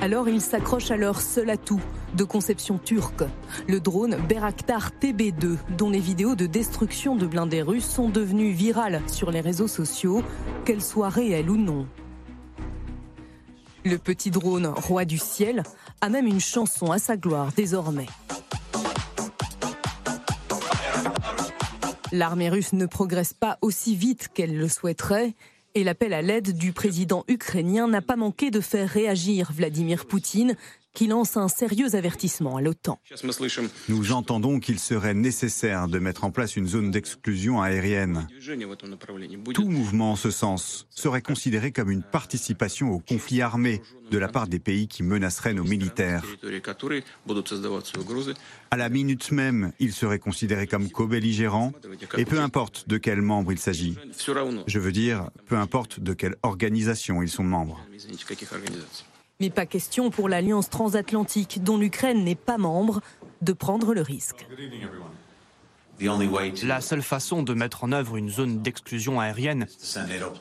Alors ils s'accrochent à leur seul atout, de conception turque, le drone Beraktar TB2, dont les vidéos de destruction de blindés russes sont devenues virales sur les réseaux sociaux, qu'elles soient réelles ou non. Le petit drone, roi du ciel, a même une chanson à sa gloire désormais. L'armée russe ne progresse pas aussi vite qu'elle le souhaiterait et l'appel à l'aide du président ukrainien n'a pas manqué de faire réagir Vladimir Poutine, qui lance un sérieux avertissement à l'OTAN. Nous entendons qu'il serait nécessaire de mettre en place une zone d'exclusion aérienne. Tout mouvement en ce sens serait considéré comme une participation au conflit armé de la part des pays qui menaceraient nos militaires. À la minute même, il serait considéré comme co-belligérant, et peu importe de quel membre il s'agit. Je veux dire, peu importe de quelle organisation ils sont membres. Mais pas question pour l'Alliance transatlantique, dont l'Ukraine n'est pas membre, de prendre le risque. La seule façon de mettre en œuvre une zone d'exclusion aérienne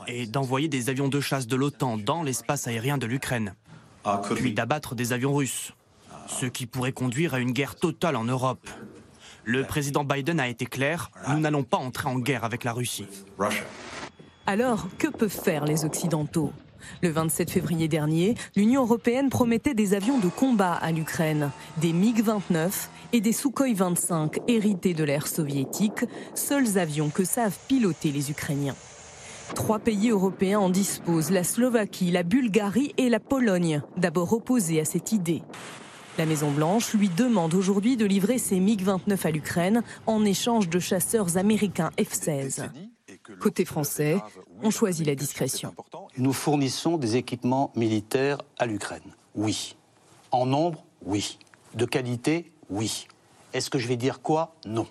est d'envoyer des avions de chasse de l'OTAN dans l'espace aérien de l'Ukraine, puis d'abattre des avions russes, ce qui pourrait conduire à une guerre totale en Europe. Le président Biden a été clair, nous n'allons pas entrer en guerre avec la Russie. Alors, que peuvent faire les Occidentaux? Le 27 février dernier, l'Union européenne promettait des avions de combat à l'Ukraine, des MiG-29 et des Sukhoi 25 hérités de l'ère soviétique, seuls avions que savent piloter les Ukrainiens. Trois pays européens en disposent, la Slovaquie, la Bulgarie et la Pologne, d'abord opposés à cette idée. La Maison-Blanche lui demande aujourd'hui de livrer ses MiG-29 à l'Ukraine en échange de chasseurs américains F-16. Côté français, on choisit la discrétion. Nous fournissons des équipements militaires à l'Ukraine. Oui. En nombre, oui. De qualité, oui. Est-ce que je vais dire quoi? Non.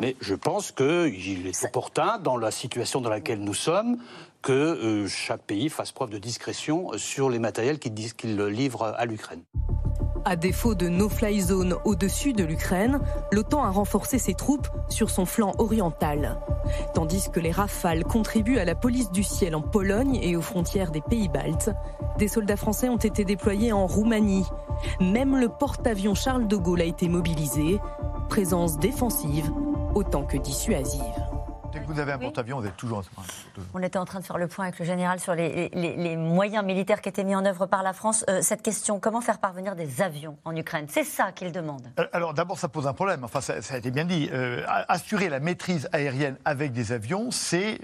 Mais je pense qu'il est opportun, dans la situation dans laquelle nous sommes, que euh, chaque pays fasse preuve de discrétion sur les matériels qu'il qu'il livre à l'Ukraine. À défaut de no-fly zone au-dessus de l'Ukraine, l'OTAN a renforcé ses troupes sur son flanc oriental. Tandis que les rafales contribuent à la police du ciel en Pologne et aux frontières des pays baltes, des soldats français ont été déployés en Roumanie. Même le porte-avions Charles de Gaulle a été mobilisé. Présence défensive autant que dissuasive. Dès que vous avez un porte-avions, vous êtes toujours. On était en train de faire le point avec le général sur les, moyens militaires qui étaient mis en œuvre par la France. Euh, cette question, comment faire parvenir des avions en Ukraine? C'est ça qu'il demande. Euh, alors d'abord, ça pose un problème. Enfin, ça, a été bien dit. Euh, assurer la maîtrise aérienne avec des avions, c'est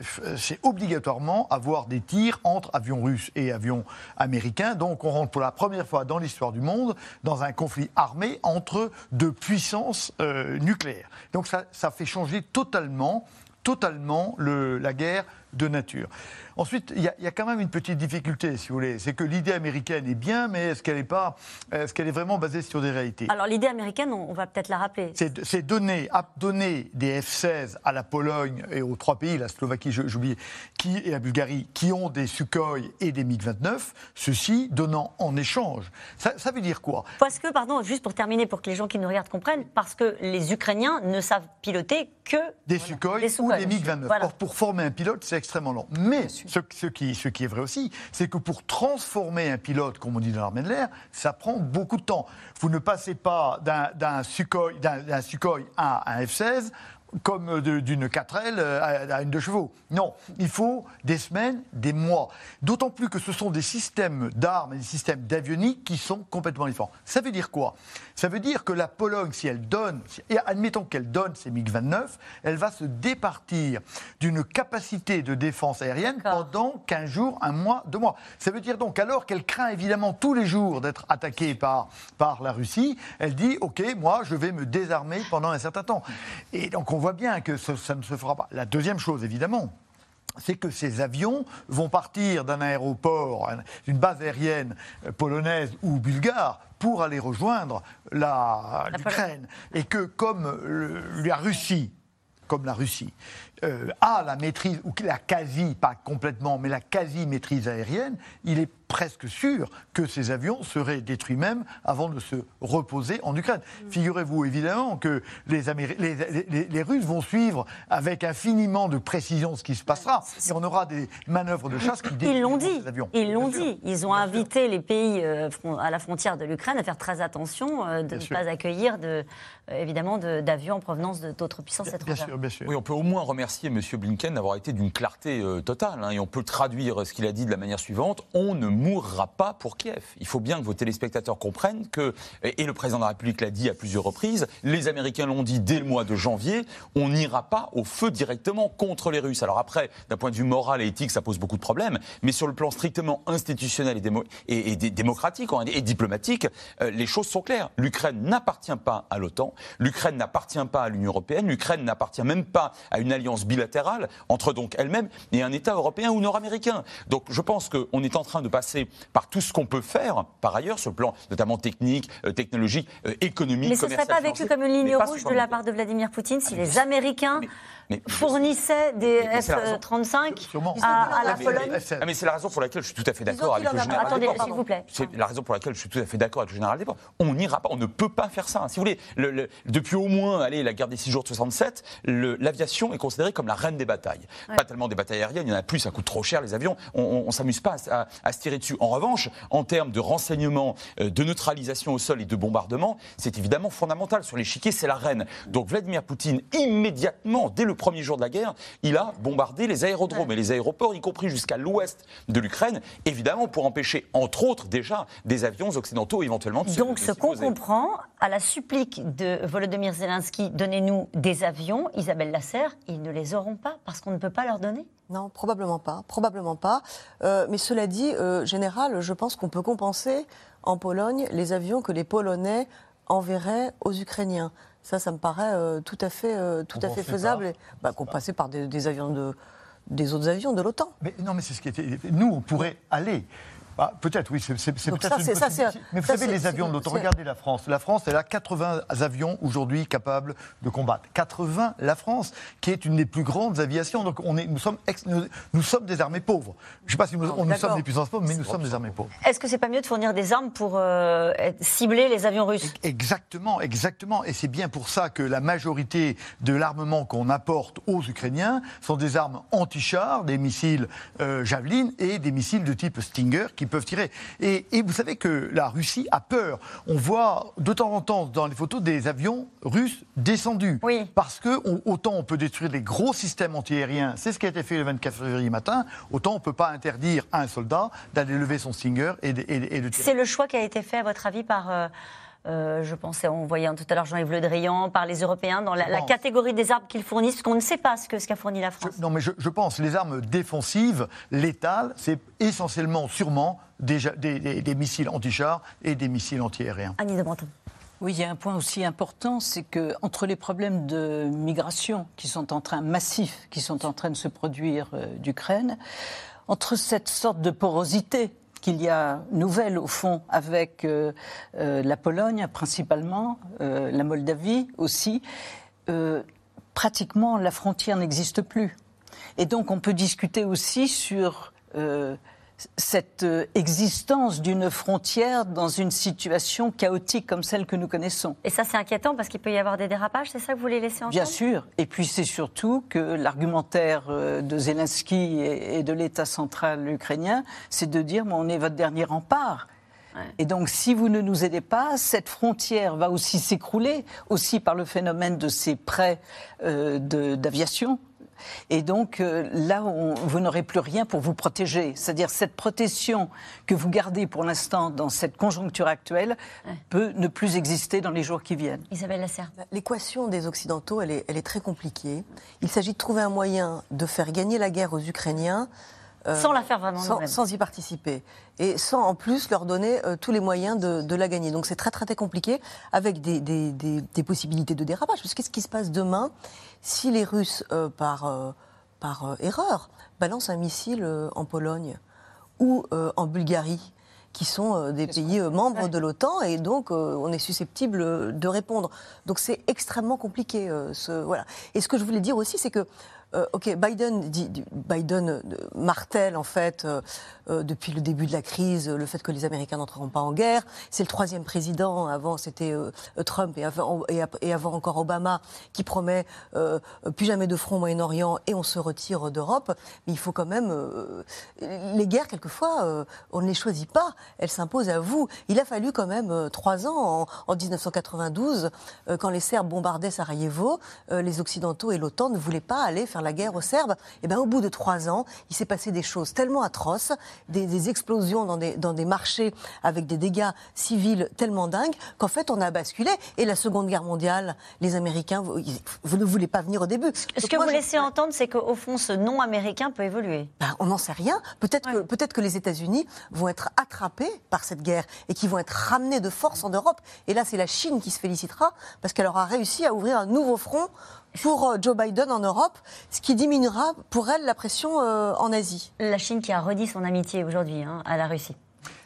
obligatoirement avoir des tirs entre avions russes et avions américains. Donc on rentre pour la première fois dans l'histoire du monde dans un conflit armé entre deux puissances nucléaires. Donc ça, ça fait changer totalement totalement le, la guerre de nature. Ensuite, il y, a quand même une petite difficulté, si vous voulez. C'est que l'idée américaine est bien, mais est-ce qu'elle est pas, est-ce qu'elle est vraiment basée sur des réalités? Alors l'idée américaine, on, va peut-être la rappeler. C'est donner, donner des F-16 à la Pologne et aux trois pays, la Slovaquie, j'oublie, qui et la Bulgarie, qui ont des Sukhoi et des MiG-29. Ceci donnant en échange. Ça, ça veut dire quoi? Parce que, pardon, juste pour terminer, pour que les gens qui nous regardent comprennent, parce que les Ukrainiens ne savent piloter que des Sukhoi ou des MiG-29. Or, pour former un pilote, c'est extrêmement long. Mais ce, qui, est vrai aussi, c'est que pour transformer un pilote, comme on dit dans l'armée de l'air, ça prend beaucoup de temps. Vous ne passez pas d'un Sukhoi, à un F-16 comme d'une 4L à une de chevaux. Non, il faut des semaines, des mois. D'autant plus que ce sont des systèmes d'armes et des systèmes d'avionique qui sont complètement différents. Ça veut dire quoi? Ça veut dire que la Pologne, si elle donne, et admettons qu'elle donne ses MiG-29, elle va se départir d'une capacité de défense aérienne pendant 15 jours, un mois, deux mois. Ça veut dire donc, alors qu'elle craint évidemment tous les jours d'être attaquée par, par la Russie, elle dit, OK, moi, je vais me désarmer pendant un certain temps. Et donc, on voit bien que ça, ne se fera pas. La deuxième chose, évidemment, c'est que ces avions vont partir d'un aéroport, d'une base aérienne polonaise ou bulgare, pour aller rejoindre l'Ukraine. Et que comme la Russie, comme la Russie, euh, a la maîtrise, ou la quasi, pas complètement, mais la quasi-maîtrise aérienne, il est presque sûr que ces avions seraient détruits même avant de se reposer en Ukraine. Mm. Figurez-vous évidemment que les, les, Russes vont suivre avec infiniment de précision ce qui se passera et on aura des manœuvres de chasse qui Ils l'ont dit. Ils l'ont dit. Ils ont invité les pays euh, à la frontière de l'Ukraine à faire très attention euh, de ne pas accueillir de, évidemment d'avions en provenance d'autres puissances étrangères. Bien sûr, Oui, on peut au moins remercier M. Blinken d'avoir été d'une clarté euh, totale hein, et on peut traduire ce qu'il a dit de la manière suivante on ne mourra pas pour Kiev. Il faut bien que vos téléspectateurs comprennent que, et le président de la République l'a dit à plusieurs reprises, les Américains l'ont dit dès le mois de janvier, on n'ira pas au feu directement contre les Russes. Alors après, d'un point de vue moral et éthique, ça pose beaucoup de problèmes, mais sur le plan strictement institutionnel et, démocratique et diplomatique, euh, les choses sont claires. L'Ukraine n'appartient pas à l'OTAN, l'Ukraine n'appartient pas à l'Union européenne, l'Ukraine n'appartient même pas à une alliance bilatérale entre donc elle-même et un État européen ou nord-américain. Donc je pense qu'on est en train de passer par tout ce qu'on peut faire, par ailleurs, sur le plan notamment technique, euh, technologique, euh, économique. Mais ce ne serait pas vécu comme une ligne rouge de la part de Vladimir Poutine si les Américains fournissait des F-35 à, la Pologne ah, mais c'est la raison pour laquelle je suis tout à fait d'accord avec le général Attendez, s'il vous plaît. C'est la raison pour laquelle je suis tout à fait d'accord avec le général. On n'ira pas, on ne peut pas faire ça. Si vous voulez, le, depuis au moins allez, la guerre des six jours de 67, l'aviation est considérée comme la reine des batailles. Pas tellement des batailles aériennes, il y en a plus, ça coûte trop cher les avions, on ne s'amuse pas à, se tirer dessus. En revanche, en termes de renseignement, euh, de neutralisation au sol et de bombardement, c'est évidemment fondamental. Sur l'échiquier, c'est la reine. Donc Vladimir Poutine, immédiatement, dès le premier jour de la guerre, il a bombardé les aérodromes et les aéroports, y compris jusqu'à l'ouest de l'Ukraine, évidemment pour empêcher, entre autres, déjà des avions occidentaux éventuellement de se Donc, ce qu'on comprend, à la supplique de Volodymyr Zelensky, donnez-nous des avions, Isabelle Lasserre, ils ne les auront pas parce qu'on ne peut pas leur donner? Non, probablement pas. Probablement pas. Euh, mais cela dit, euh, général, je pense qu'on peut compenser en Pologne les avions que les Polonais enverraient aux Ukrainiens. Ça, ça me paraît euh, tout à fait, tout à fait faisable. Bah, qu'on passait par des, des avions de, des autres avions de l'OTAN. Mais non, mais c'est ce qui était. Nous, on pourrait aller. Ah, peut-être, oui, c'est c'est- c'est Donc peut-être ça, une c'est- ça, Mais vous ça, savez, c'est- les avions de l'OTAN, regardez la France. La France, elle a 80 avions aujourd'hui capables de combattre. 80, la France, qui est une des plus grandes aviations. Donc on est, nous, sommes ex- nous, nous sommes des armées pauvres. Je ne sais pas si nous, on- nous d'accord. sommes des puissances pauvres, mais nous sommes des armées pauvres. Est-ce que c'est pas mieux de fournir des armes pour euh, cibler les avions russes? Exactement, exactement. Et c'est bien pour ça que la majorité de l'armement qu'on apporte aux Ukrainiens sont des armes anti-chars, des missiles euh, Javelin et des missiles de type Stinger qui peuvent tirer. Et, et vous savez que la Russie a peur. On voit de temps en temps dans les photos des avions russes descendus. Oui. Parce que on- autant on peut détruire les gros systèmes antiaériens, c'est ce qui a été fait le 24 février matin, autant on ne peut pas interdire à un soldat d'aller lever son Stinger et de, et de- et de tirer. C'est le choix qui a été fait, à votre avis, par. euh, euh, je pensais, on voyait tout à l'heure Jean-Yves Le Drian, par les Européens, dans la, catégorie des armes qu'ils fournissent, parce qu'on ne sait pas ce que ce qu'a fourni la France. Je- non, mais je, je pense les armes défensives, létales, c'est essentiellement, sûrement, des, des- des- des missiles anti-chars et des missiles antiaériens. Annie de Menton. Oui, il y a un point aussi important, c'est que entre les problèmes de migration qui sont en train massifs, qui sont en train de se produire euh, d'Ukraine, entre cette sorte de porosité qu'il y a nouvelle au fond avec euh, euh, la Pologne principalement, euh, la Moldavie aussi, pratiquement la frontière n'existe plus. Et donc on peut discuter aussi sur cette euh, existence d'une frontière dans une situation chaotique comme celle que nous connaissons. Et ça, c'est inquiétant parce qu'il peut y avoir des dérapages, c'est ça que vous voulez laisser entendre? Bien sûr. Et puis c'est surtout que l'argumentaire euh, de Zelensky et de l'État central ukrainien, c'est de dire on est votre dernier rempart. Et donc, si vous ne nous aidez pas, cette frontière va aussi s'écrouler, aussi par le phénomène de ces prêts euh, d'aviation. Et donc, euh, là, on- vous n'aurez plus rien pour vous protéger. C'est-à-dire, cette protection que vous gardez pour l'instant dans cette conjoncture actuelle peut ne plus exister dans les jours qui viennent. Isabelle Lasserre. L'équation des Occidentaux, elle est, elle est très compliquée. Il s'agit de trouver un moyen de faire gagner la guerre aux Ukrainiens. euh, Sans la faire vraiment sans, sans y participer. Et sans en plus leur donner euh, tous les moyens de, de la gagner. Donc c'est très très très compliqué avec des, des- des- des possibilités de dérapage. Parce que qu'est-ce qui se passe demain? Si les Russes, euh, par, euh, par euh, erreur, balancent un missile en Pologne ou en Bulgarie qui sont des pays membres de l'OTAN et donc on est susceptible de répondre. Donc c'est extrêmement compliqué. ce, voilà. Et ce que je voulais dire aussi, c'est que euh, ok, Biden, dit, Biden euh, martèle en fait euh, depuis le début de la crise le fait que les Américains n'entreront pas en guerre. C'est le troisième président. Avant c'était Trump et avant, encore Obama qui promet plus jamais de front au Moyen-Orient et on se retire d'Europe. Mais il faut quand même les guerres quelquefois on ne les choisit pas. Elles s'imposent à vous. Il a fallu quand même trois ans en, en 1992 euh, quand les Serbes bombardaient Sarajevo, les Occidentaux et l'OTAN ne voulaient pas aller faire la guerre aux Serbes. Et ben au bout de trois ans, il s'est passé des choses tellement atroces, des, des explosions dans des, dans des marchés avec des dégâts civils tellement dingues qu'en fait on a basculé. Et la Seconde Guerre mondiale, les Américains, vous, ne voulez pas venir au début. Ce Donc que moi, vous je- laissez entendre, c'est qu'au fond, ce nom américain peut évoluer. ben, on n'en sait rien. Peut-être que, peut que les États-Unis vont être attrapés par cette guerre et qui vont être ramenés de force en Europe. Et là, c'est la Chine qui se félicitera parce qu'elle aura réussi à ouvrir un nouveau front pour euh, Joe Biden en Europe, ce qui diminuera pour elle la pression euh, en Asie. La Chine qui a redit son amitié aujourd'hui hein, à la Russie.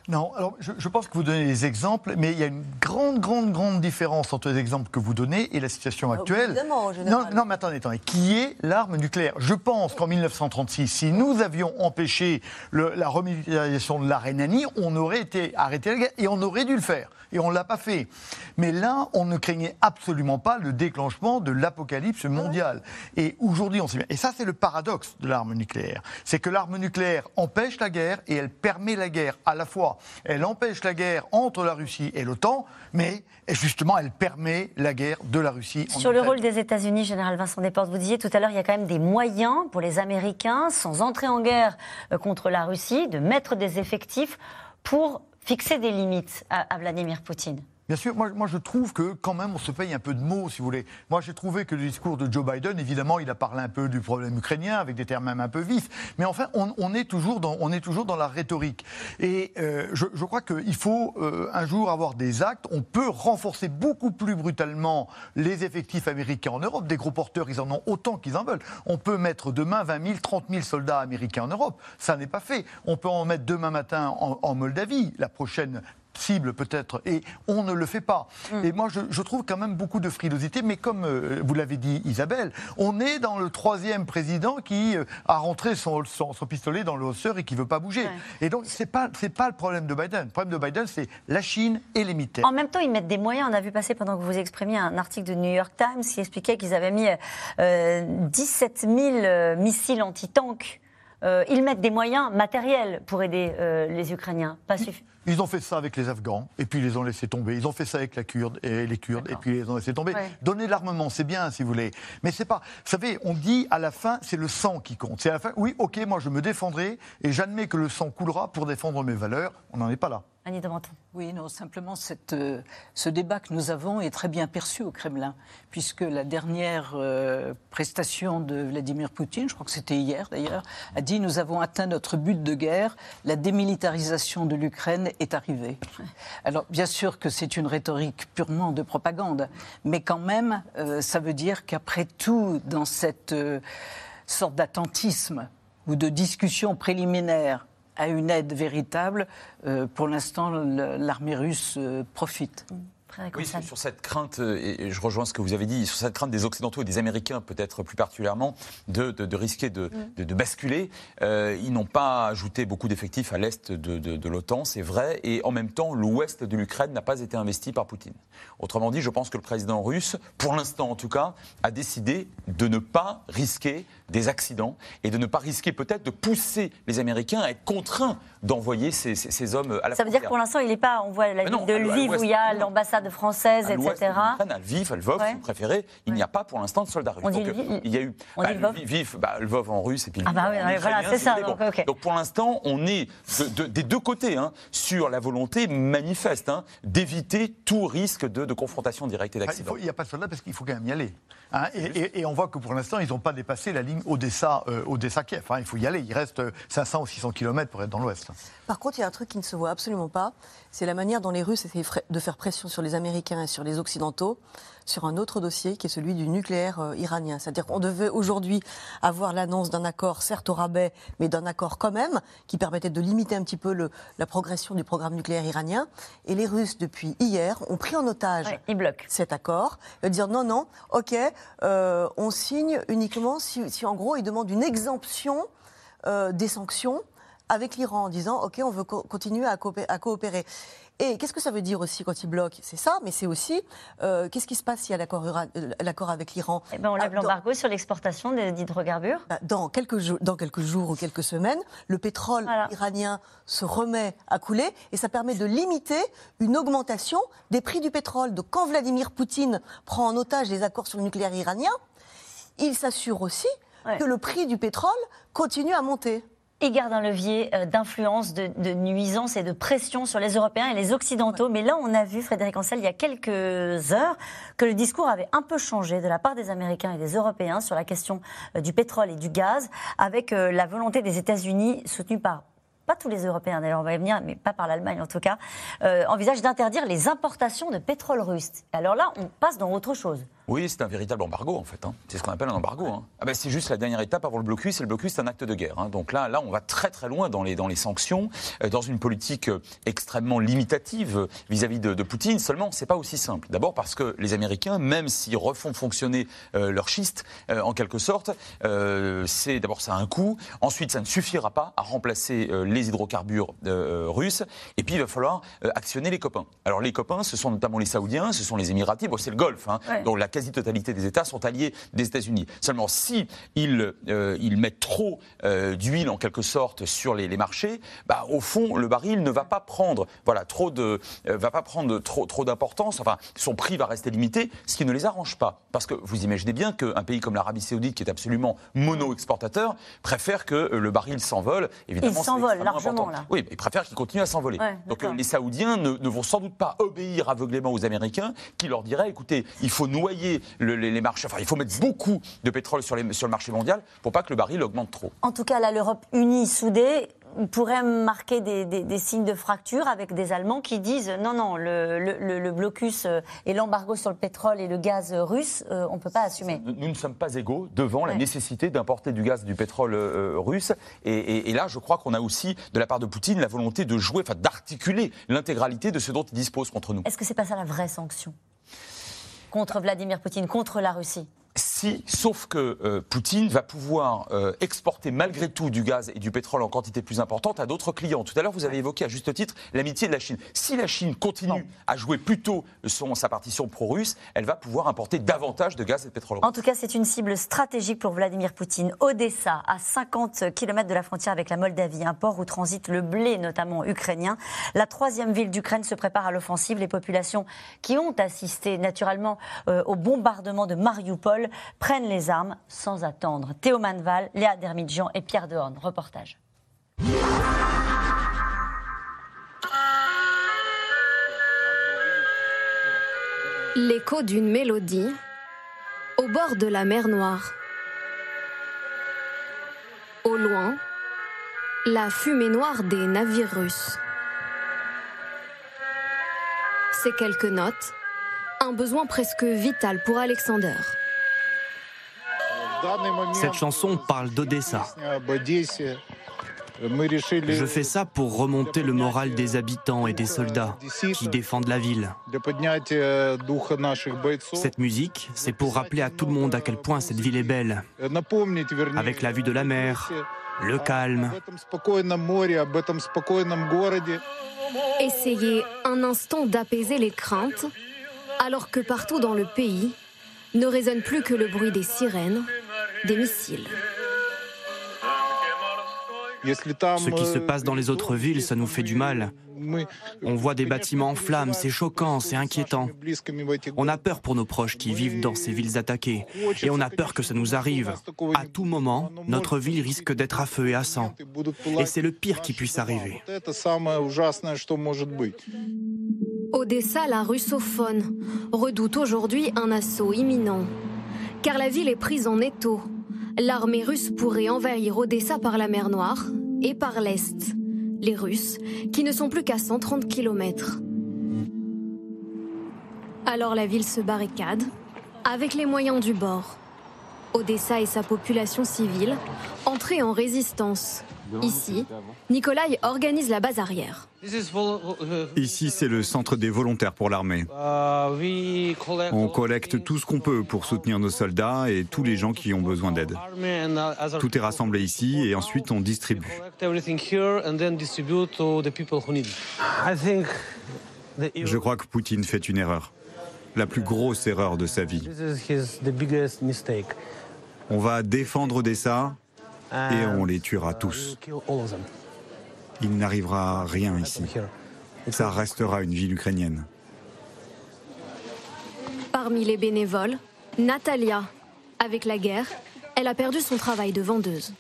Non, alors je, je pense que vous donnez des exemples, mais il y a une grande, grande, grande différence entre les exemples que vous donnez et la situation actuelle. évidemment, en non, général. non, mais attendez, attendez. Qui est l'arme nucléaire? Je pense qu'en 1936, si nous avions empêché le- la remilitarisation de la Rhénanie, on aurait été arrêté la guerre et on aurait dû le faire. Et on ne l'a pas fait. Mais là, on ne craignait absolument pas le déclenchement de l'apocalypse mondiale. Et aujourd'hui, on sait bien. Et ça, c'est le paradoxe de l'arme nucléaire. C'est que l'arme nucléaire empêche la guerre et elle permet la guerre à la fois. Elle empêche la guerre entre la Russie et l'OTAN, mais justement, elle permet la guerre de la Russie. en Sur le rôle des États-Unis, Général Vincent Desportes, vous disiez tout à l'heure, il y a quand même des moyens pour les Américains, sans entrer en guerre euh, contre la Russie, de mettre des effectifs pour fixer des limites à, Vladimir Poutine. Bien sûr, moi, je trouve que quand même on se paye un peu de mots, si vous voulez. Moi j'ai trouvé que le discours de Joe Biden, évidemment, il a parlé un peu du problème ukrainien avec des termes même un peu vifs, mais enfin on, est, toujours dans, la rhétorique. Et euh, je, je, crois qu'il faut euh, un jour avoir des actes. On peut renforcer beaucoup plus brutalement les effectifs américains en Europe. Des gros porteurs, ils en ont autant qu'ils en veulent. On peut mettre demain 20 000, 30 000 soldats américains en Europe. Ça n'est pas fait. On peut en mettre demain matin en, en Moldavie. La prochaine cible peut-être, et on ne le fait pas. Mm. Et moi, je, je, trouve quand même beaucoup de frilosité, mais comme euh, vous l'avez dit, Isabelle, on est dans le troisième président qui euh, a rentré son, son, son, pistolet dans le hausseur et qui ne veut pas bouger. Ouais. Et donc, ce n'est pas, pas le problème de Biden. Le problème de Biden, c'est la Chine et les militaires. En même temps, ils mettent des moyens. On a vu passer, pendant que vous exprimiez, un article de New York Times qui expliquait qu'ils avaient mis euh, 17 000 missiles anti-tanks. Euh, ils mettent des moyens matériels pour aider euh, les Ukrainiens, pas suffisant. Ils ont fait ça avec les Afghans, et puis ils les ont laissés tomber. Ils ont fait ça avec la Kurde, et les Kurdes, et puis ils les ont laissés tomber. Ouais. Donner l'armement, c'est bien, si vous voulez. Mais c'est pas. Vous savez, on dit à la fin, c'est le sang qui compte. C'est à la fin, oui, ok, moi je me défendrai, et j'admets que le sang coulera pour défendre mes valeurs. On n'en est pas là. Annie de. Oui, non, simplement cette, euh, ce débat que nous avons est très bien perçu au Kremlin, puisque la dernière euh, prestation de Vladimir Poutine, je crois que c'était hier d'ailleurs, a dit nous avons atteint notre but de guerre, la démilitarisation de l'Ukraine est arrivée. Alors bien sûr que c'est une rhétorique purement de propagande, mais quand même, euh, ça veut dire qu'après tout, dans cette sorte d'attentisme ou de discussion préliminaire à une aide véritable, euh, pour l'instant, l'armée russe euh. Oui, sur cette crainte, et je rejoins ce que vous avez dit, sur cette crainte des Occidentaux et des Américains, peut-être plus particulièrement, de, de, de risquer de, de basculer. Euh, ils n'ont pas ajouté beaucoup d'effectifs à l'est de, l'OTAN, c'est vrai, et en même temps, l'ouest de l'Ukraine n'a pas été investi par Poutine. Autrement dit, je pense que le président russe, pour l'instant en tout cas, a décidé de ne pas risquer des accidents et de ne pas risquer peut-être de pousser les Américains à être contraints d'envoyer ces, ces, ces, hommes à la Ça veut dire que pour l'instant, il n'est pas. On voit la ville de Lviv où il y a l'ambassade française, à etc. À Lviv, à Lvov, ouais. si vous préférez, il ouais. n'y a pas pour l'instant de soldats russes. On dit donc, Lviv, il y a eu. On bah, dit Lvov Lviv, bah, Lvov en russe et puis Ah, bah oui, voilà, c'est ça. Bon. Donc, okay. donc, pour l'instant, on est de, de, des deux côtés hein, sur la volonté manifeste hein, d'éviter tout risque de, de confrontation directe et d'accident. Il n'y a pas de soldats parce qu'il faut quand même y aller. Hein, et, on voit que pour l'instant, ils n'ont pas dépassé la ligne Odessa, euh. Hein, il faut y aller. Il reste 500 ou 600 km pour être dans l'Ouest. Par contre, il y a un truc qui ne se voit absolument pas. C'est la manière dont les Russes essaient de faire pression sur les Américains et sur les Occidentaux sur un autre dossier qui est celui du nucléaire euh, iranien. C'est-à-dire qu'on devait aujourd'hui avoir l'annonce d'un accord, certes au rabais, mais d'un accord quand même, qui permettait de limiter un petit peu le, la progression du programme nucléaire iranien. Et les Russes, depuis hier, ont pris en otage ouais, cet accord. Et dire non, non, ok, euh, on signe uniquement si, si, en gros, ils demandent une exemption euh, des sanctions avec l'Iran en disant ok on veut co continuer à, coopérer. À coopérer. Et qu'est-ce que ça veut dire aussi quand ils bloquent C'est ça, mais c'est aussi euh, qu'est-ce qui se passe s'il y a l'accord avec l'Iran? Eh ben On lève ah, l'embargo sur l'exportation d'hydrocarbures bah, dans, quelques jours, dans quelques jours ou quelques semaines, le pétrole voilà. iranien se remet à couler et ça permet de limiter une augmentation des prix du pétrole. Donc quand Vladimir Poutine prend en otage les accords sur le nucléaire iranien, il s'assure aussi ouais. que le prix du pétrole continue à monter et garde un levier euh, d'influence, de, nuisance et de pression sur les Européens et les Occidentaux. Mais là, on a vu, Frédéric Ancel, il y a quelques heures, que le discours avait un peu changé de la part des Américains et des Européens sur la question euh, du pétrole et du gaz, avec euh, la volonté des États-Unis, soutenue par pas tous les Européens d'ailleurs, on va y venir, mais pas par l'Allemagne en tout cas, envisage d'interdire les importations de pétrole russe. Alors là, on passe dans autre chose. Oui, c'est un véritable embargo en fait. Hein. C'est ce qu'on appelle un embargo. Hein. Ah ben, c'est juste la dernière étape avant le blocus, et le blocus c'est un acte de guerre. Hein. Donc là, là, on va très très loin dans les, dans les sanctions, euh, dans une politique euh, extrêmement limitative vis-à-vis -vis de, de, Poutine. Seulement, c'est pas aussi simple. D'abord parce que les Américains, même s'ils refont fonctionner euh, leur schiste, euh, en quelque sorte, c'est d'abord ça a un coût. Ensuite, ça ne suffira pas à remplacer les hydrocarbures russes. Et puis, il va falloir actionner les copains. Alors les copains, ce sont notamment les Saoudiens, ce sont les Émiratis, bon, c'est le Golfe. Hein. Ouais. Donc la quasi-totalité des États sont alliés des États-Unis. Seulement, si ils, ils mettent trop d'huile en quelque sorte sur les, marchés, bah, au fond, le baril ne va pas prendre, voilà, trop de, va pas prendre trop, trop d'importance. Enfin, son prix va rester limité, ce qui ne les arrange pas. Parce que vous imaginez bien qu'un pays comme l'Arabie Saoudite, qui est absolument mono-exportateur, préfère que le baril s'envole. Évidemment, il s'envole largement là. Oui, mais il préfère qu'il continue à s'envoler. Donc les Saoudiens ne, ne, vont sans doute pas obéir aveuglément aux Américains, qui leur diraient, écoutez, il faut noyer les, marchés, enfin, il faut mettre beaucoup de pétrole sur, les, sur le marché mondial pour pas que le baril augmente trop. En tout cas, là, l'Europe unie, soudée, pourrait marquer des, signes de fracture avec des Allemands qui disent non, non, le, blocus euh, et l'embargo sur le pétrole et le gaz russe, euh, on ne peut pas assumer. Nous ne sommes pas égaux devant la nécessité d'importer du gaz et du pétrole euh, russe. Et, là, je crois qu'on a aussi, de la part de Poutine, la volonté de jouer, enfin d'articuler l'intégralité de ce dont il dispose contre nous. Est-ce que c'est pas ça la vraie sanction? Contre Vladimir Poutine, contre la Russie si, sauf que euh, Poutine va pouvoir euh, exporter malgré tout du gaz et du pétrole en quantité plus importante à d'autres clients. Tout à l'heure, vous avez évoqué à juste titre l'amitié de la Chine. Si la Chine continue à jouer plutôt son, sa partition pro-russe, elle va pouvoir importer davantage de gaz et de pétrole. En tout cas, c'est une cible stratégique pour Vladimir Poutine. Odessa, à 50 km de la frontière avec la Moldavie, un port où transite le blé, notamment ukrainien. La troisième ville d'Ukraine se prépare à l'offensive. Les populations qui ont assisté naturellement euh, au bombardement de Mariupol prennent les armes sans attendre. Théo Manval, Léa Dermidjian et Pierre Dehorne. Reportage. L'écho d'une mélodie au bord de la mer Noire. Au loin, la fumée noire des navires russes. Ces quelques notes, un besoin presque vital pour Alexander. Cette chanson parle d'Odessa. Je fais ça pour remonter le moral des habitants et des soldats qui défendent la ville. Cette musique, c'est pour rappeler à tout le monde à quel point cette ville est belle, avec la vue de la mer, le calme. Essayez un instant d'apaiser les craintes, alors que partout dans le pays ne résonne plus que le bruit des sirènes, des missiles. Ce qui se passe dans les autres villes, ça nous fait du mal. On voit des bâtiments en flammes, c'est choquant, c'est inquiétant. On a peur pour nos proches qui vivent dans ces villes attaquées. Et on a peur que ça nous arrive. À tout moment, notre ville risque d'être à feu et à sang. Et c'est le pire qui puisse arriver. Odessa, la russophone, redoute aujourd'hui un assaut imminent. Car la ville est prise en étau l'armée russe pourrait envahir Odessa par la mer Noire et par l'Est. Les Russes, qui ne sont plus qu'à 130 km. Alors la ville se barricade, avec les moyens du bord. Odessa et sa population civile, entrée en résistance. Ici, Nikolai organise la base arrière. Ici, c'est le centre des volontaires pour l'armée. On collecte tout ce qu'on peut pour soutenir nos soldats et tous les gens qui ont besoin d'aide. Tout est rassemblé ici et ensuite on distribue. Je crois que Poutine fait une erreur. La plus grosse erreur de sa vie. On va défendre Odessa et on les tuera tous. Il n'arrivera rien ici. Ça restera une ville ukrainienne. Parmi les bénévoles, Natalia. Avec la guerre, elle a perdu son travail de vendeuse.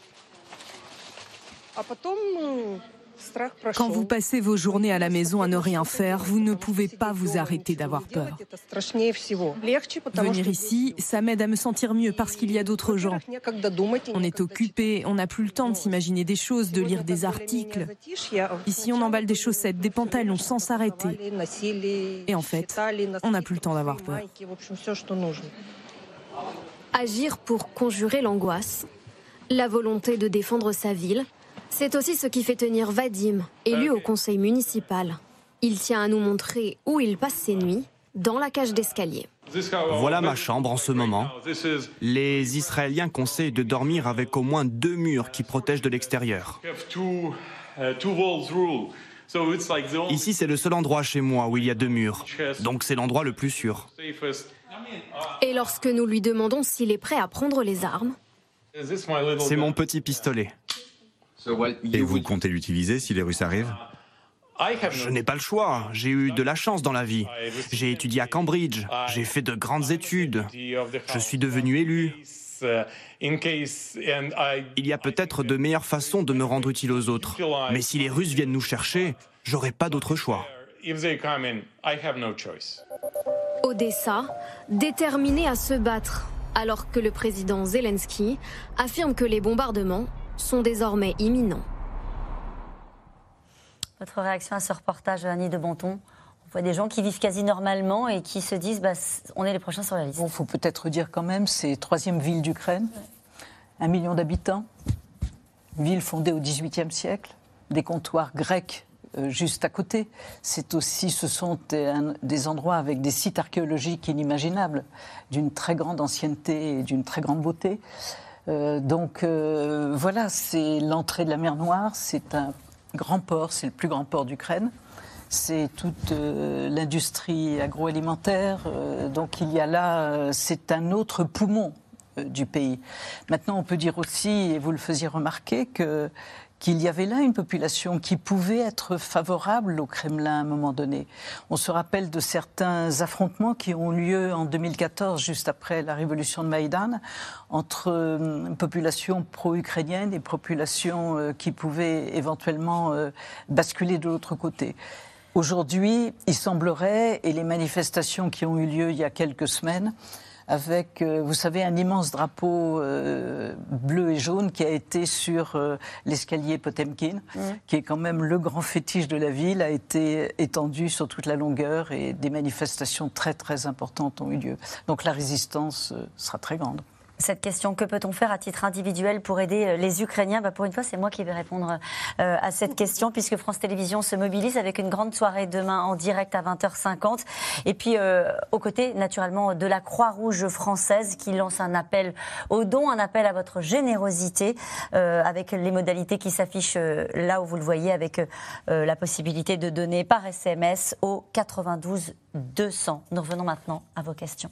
Quand vous passez vos journées à la maison à ne rien faire, vous ne pouvez pas vous arrêter d'avoir peur. Venir ici, ça m'aide à me sentir mieux parce qu'il y a d'autres gens. On est occupé, on n'a plus le temps de s'imaginer des choses, de lire des articles. Ici, on emballe des chaussettes, des pantalons sans s'arrêter. Et en fait, on n'a plus le temps d'avoir peur. Agir pour conjurer l'angoisse, la volonté de défendre sa ville, c'est aussi ce qui fait tenir Vadim, élu au conseil municipal. Il tient à nous montrer où il passe ses nuits, dans la cage d'escalier. Voilà ma chambre en ce moment. Les Israéliens conseillent de dormir avec au moins deux murs qui protègent de l'extérieur. Ici, c'est le seul endroit chez moi où il y a deux murs. Donc c'est l'endroit le plus sûr. Et lorsque nous lui demandons s'il est prêt à prendre les armes, c'est mon petit pistolet. Et vous comptez l'utiliser si les Russes arrivent je n'ai pas le choix. J'ai eu de la chance dans la vie. J'ai étudié à Cambridge. J'ai fait de grandes études. Je suis devenu élu. Il y a peut-être de meilleures façons de me rendre utile aux autres. Mais si les Russes viennent nous chercher, j'aurai pas d'autre choix. Odessa, déterminé à se battre, alors que le président Zelensky affirme que les bombardements sont désormais imminents. Votre réaction à ce reportage, Annie de Bonton? On voit des gens qui vivent quasi normalement et qui se disent bah, on est les prochains sur la liste. Il faut peut-être dire quand même, c'est troisième ville d'Ukraine, un million d'habitants, ville fondée au XVIIIe siècle, des comptoirs grecs euh, juste à côté. C'est aussi, ce sont des, endroits avec des sites archéologiques inimaginables, d'une très grande ancienneté et d'une très grande beauté. Euh, donc euh, voilà, c'est l'entrée de la mer Noire, c'est un grand port, c'est le plus grand port d'Ukraine. C'est toute l'industrie agroalimentaire. donc il y a là, c'est un autre poumon du pays. Maintenant, on peut dire aussi, et vous le faisiez remarquer, que qu'il y avait là une population qui pouvait être favorable au Kremlin à un moment donné. On se rappelle de certains affrontements qui ont lieu en 2014, juste après la révolution de Maïdan, entre euh, populations pro-ukrainiennes et populations euh, qui pouvaient éventuellement euh, basculer de l'autre côté. Aujourd'hui, il semblerait, et les manifestations qui ont eu lieu il y a quelques semaines, avec, euh, vous savez, un immense drapeau euh, bleu et jaune qui a été sur euh, l'escalier Potemkin, mmh. qui est quand même le grand fétiche de la ville, a été étendu sur toute la longueur et des manifestations très très importantes ont eu lieu. Donc la résistance sera très grande cette question. Que peut-on faire à titre individuel pour aider euh, les Ukrainiens? Bah Pour une fois, c'est moi qui vais répondre euh, à cette question, puisque France Télévisions se mobilise avec une grande soirée demain en direct à 20h50. Et puis, euh, aux côtés, naturellement, de la Croix-Rouge française qui lance un appel au don, un appel à votre générosité, avec les modalités qui s'affichent là où vous le voyez, avec la possibilité de donner par SMS au 92 200. Nous revenons maintenant à vos questions.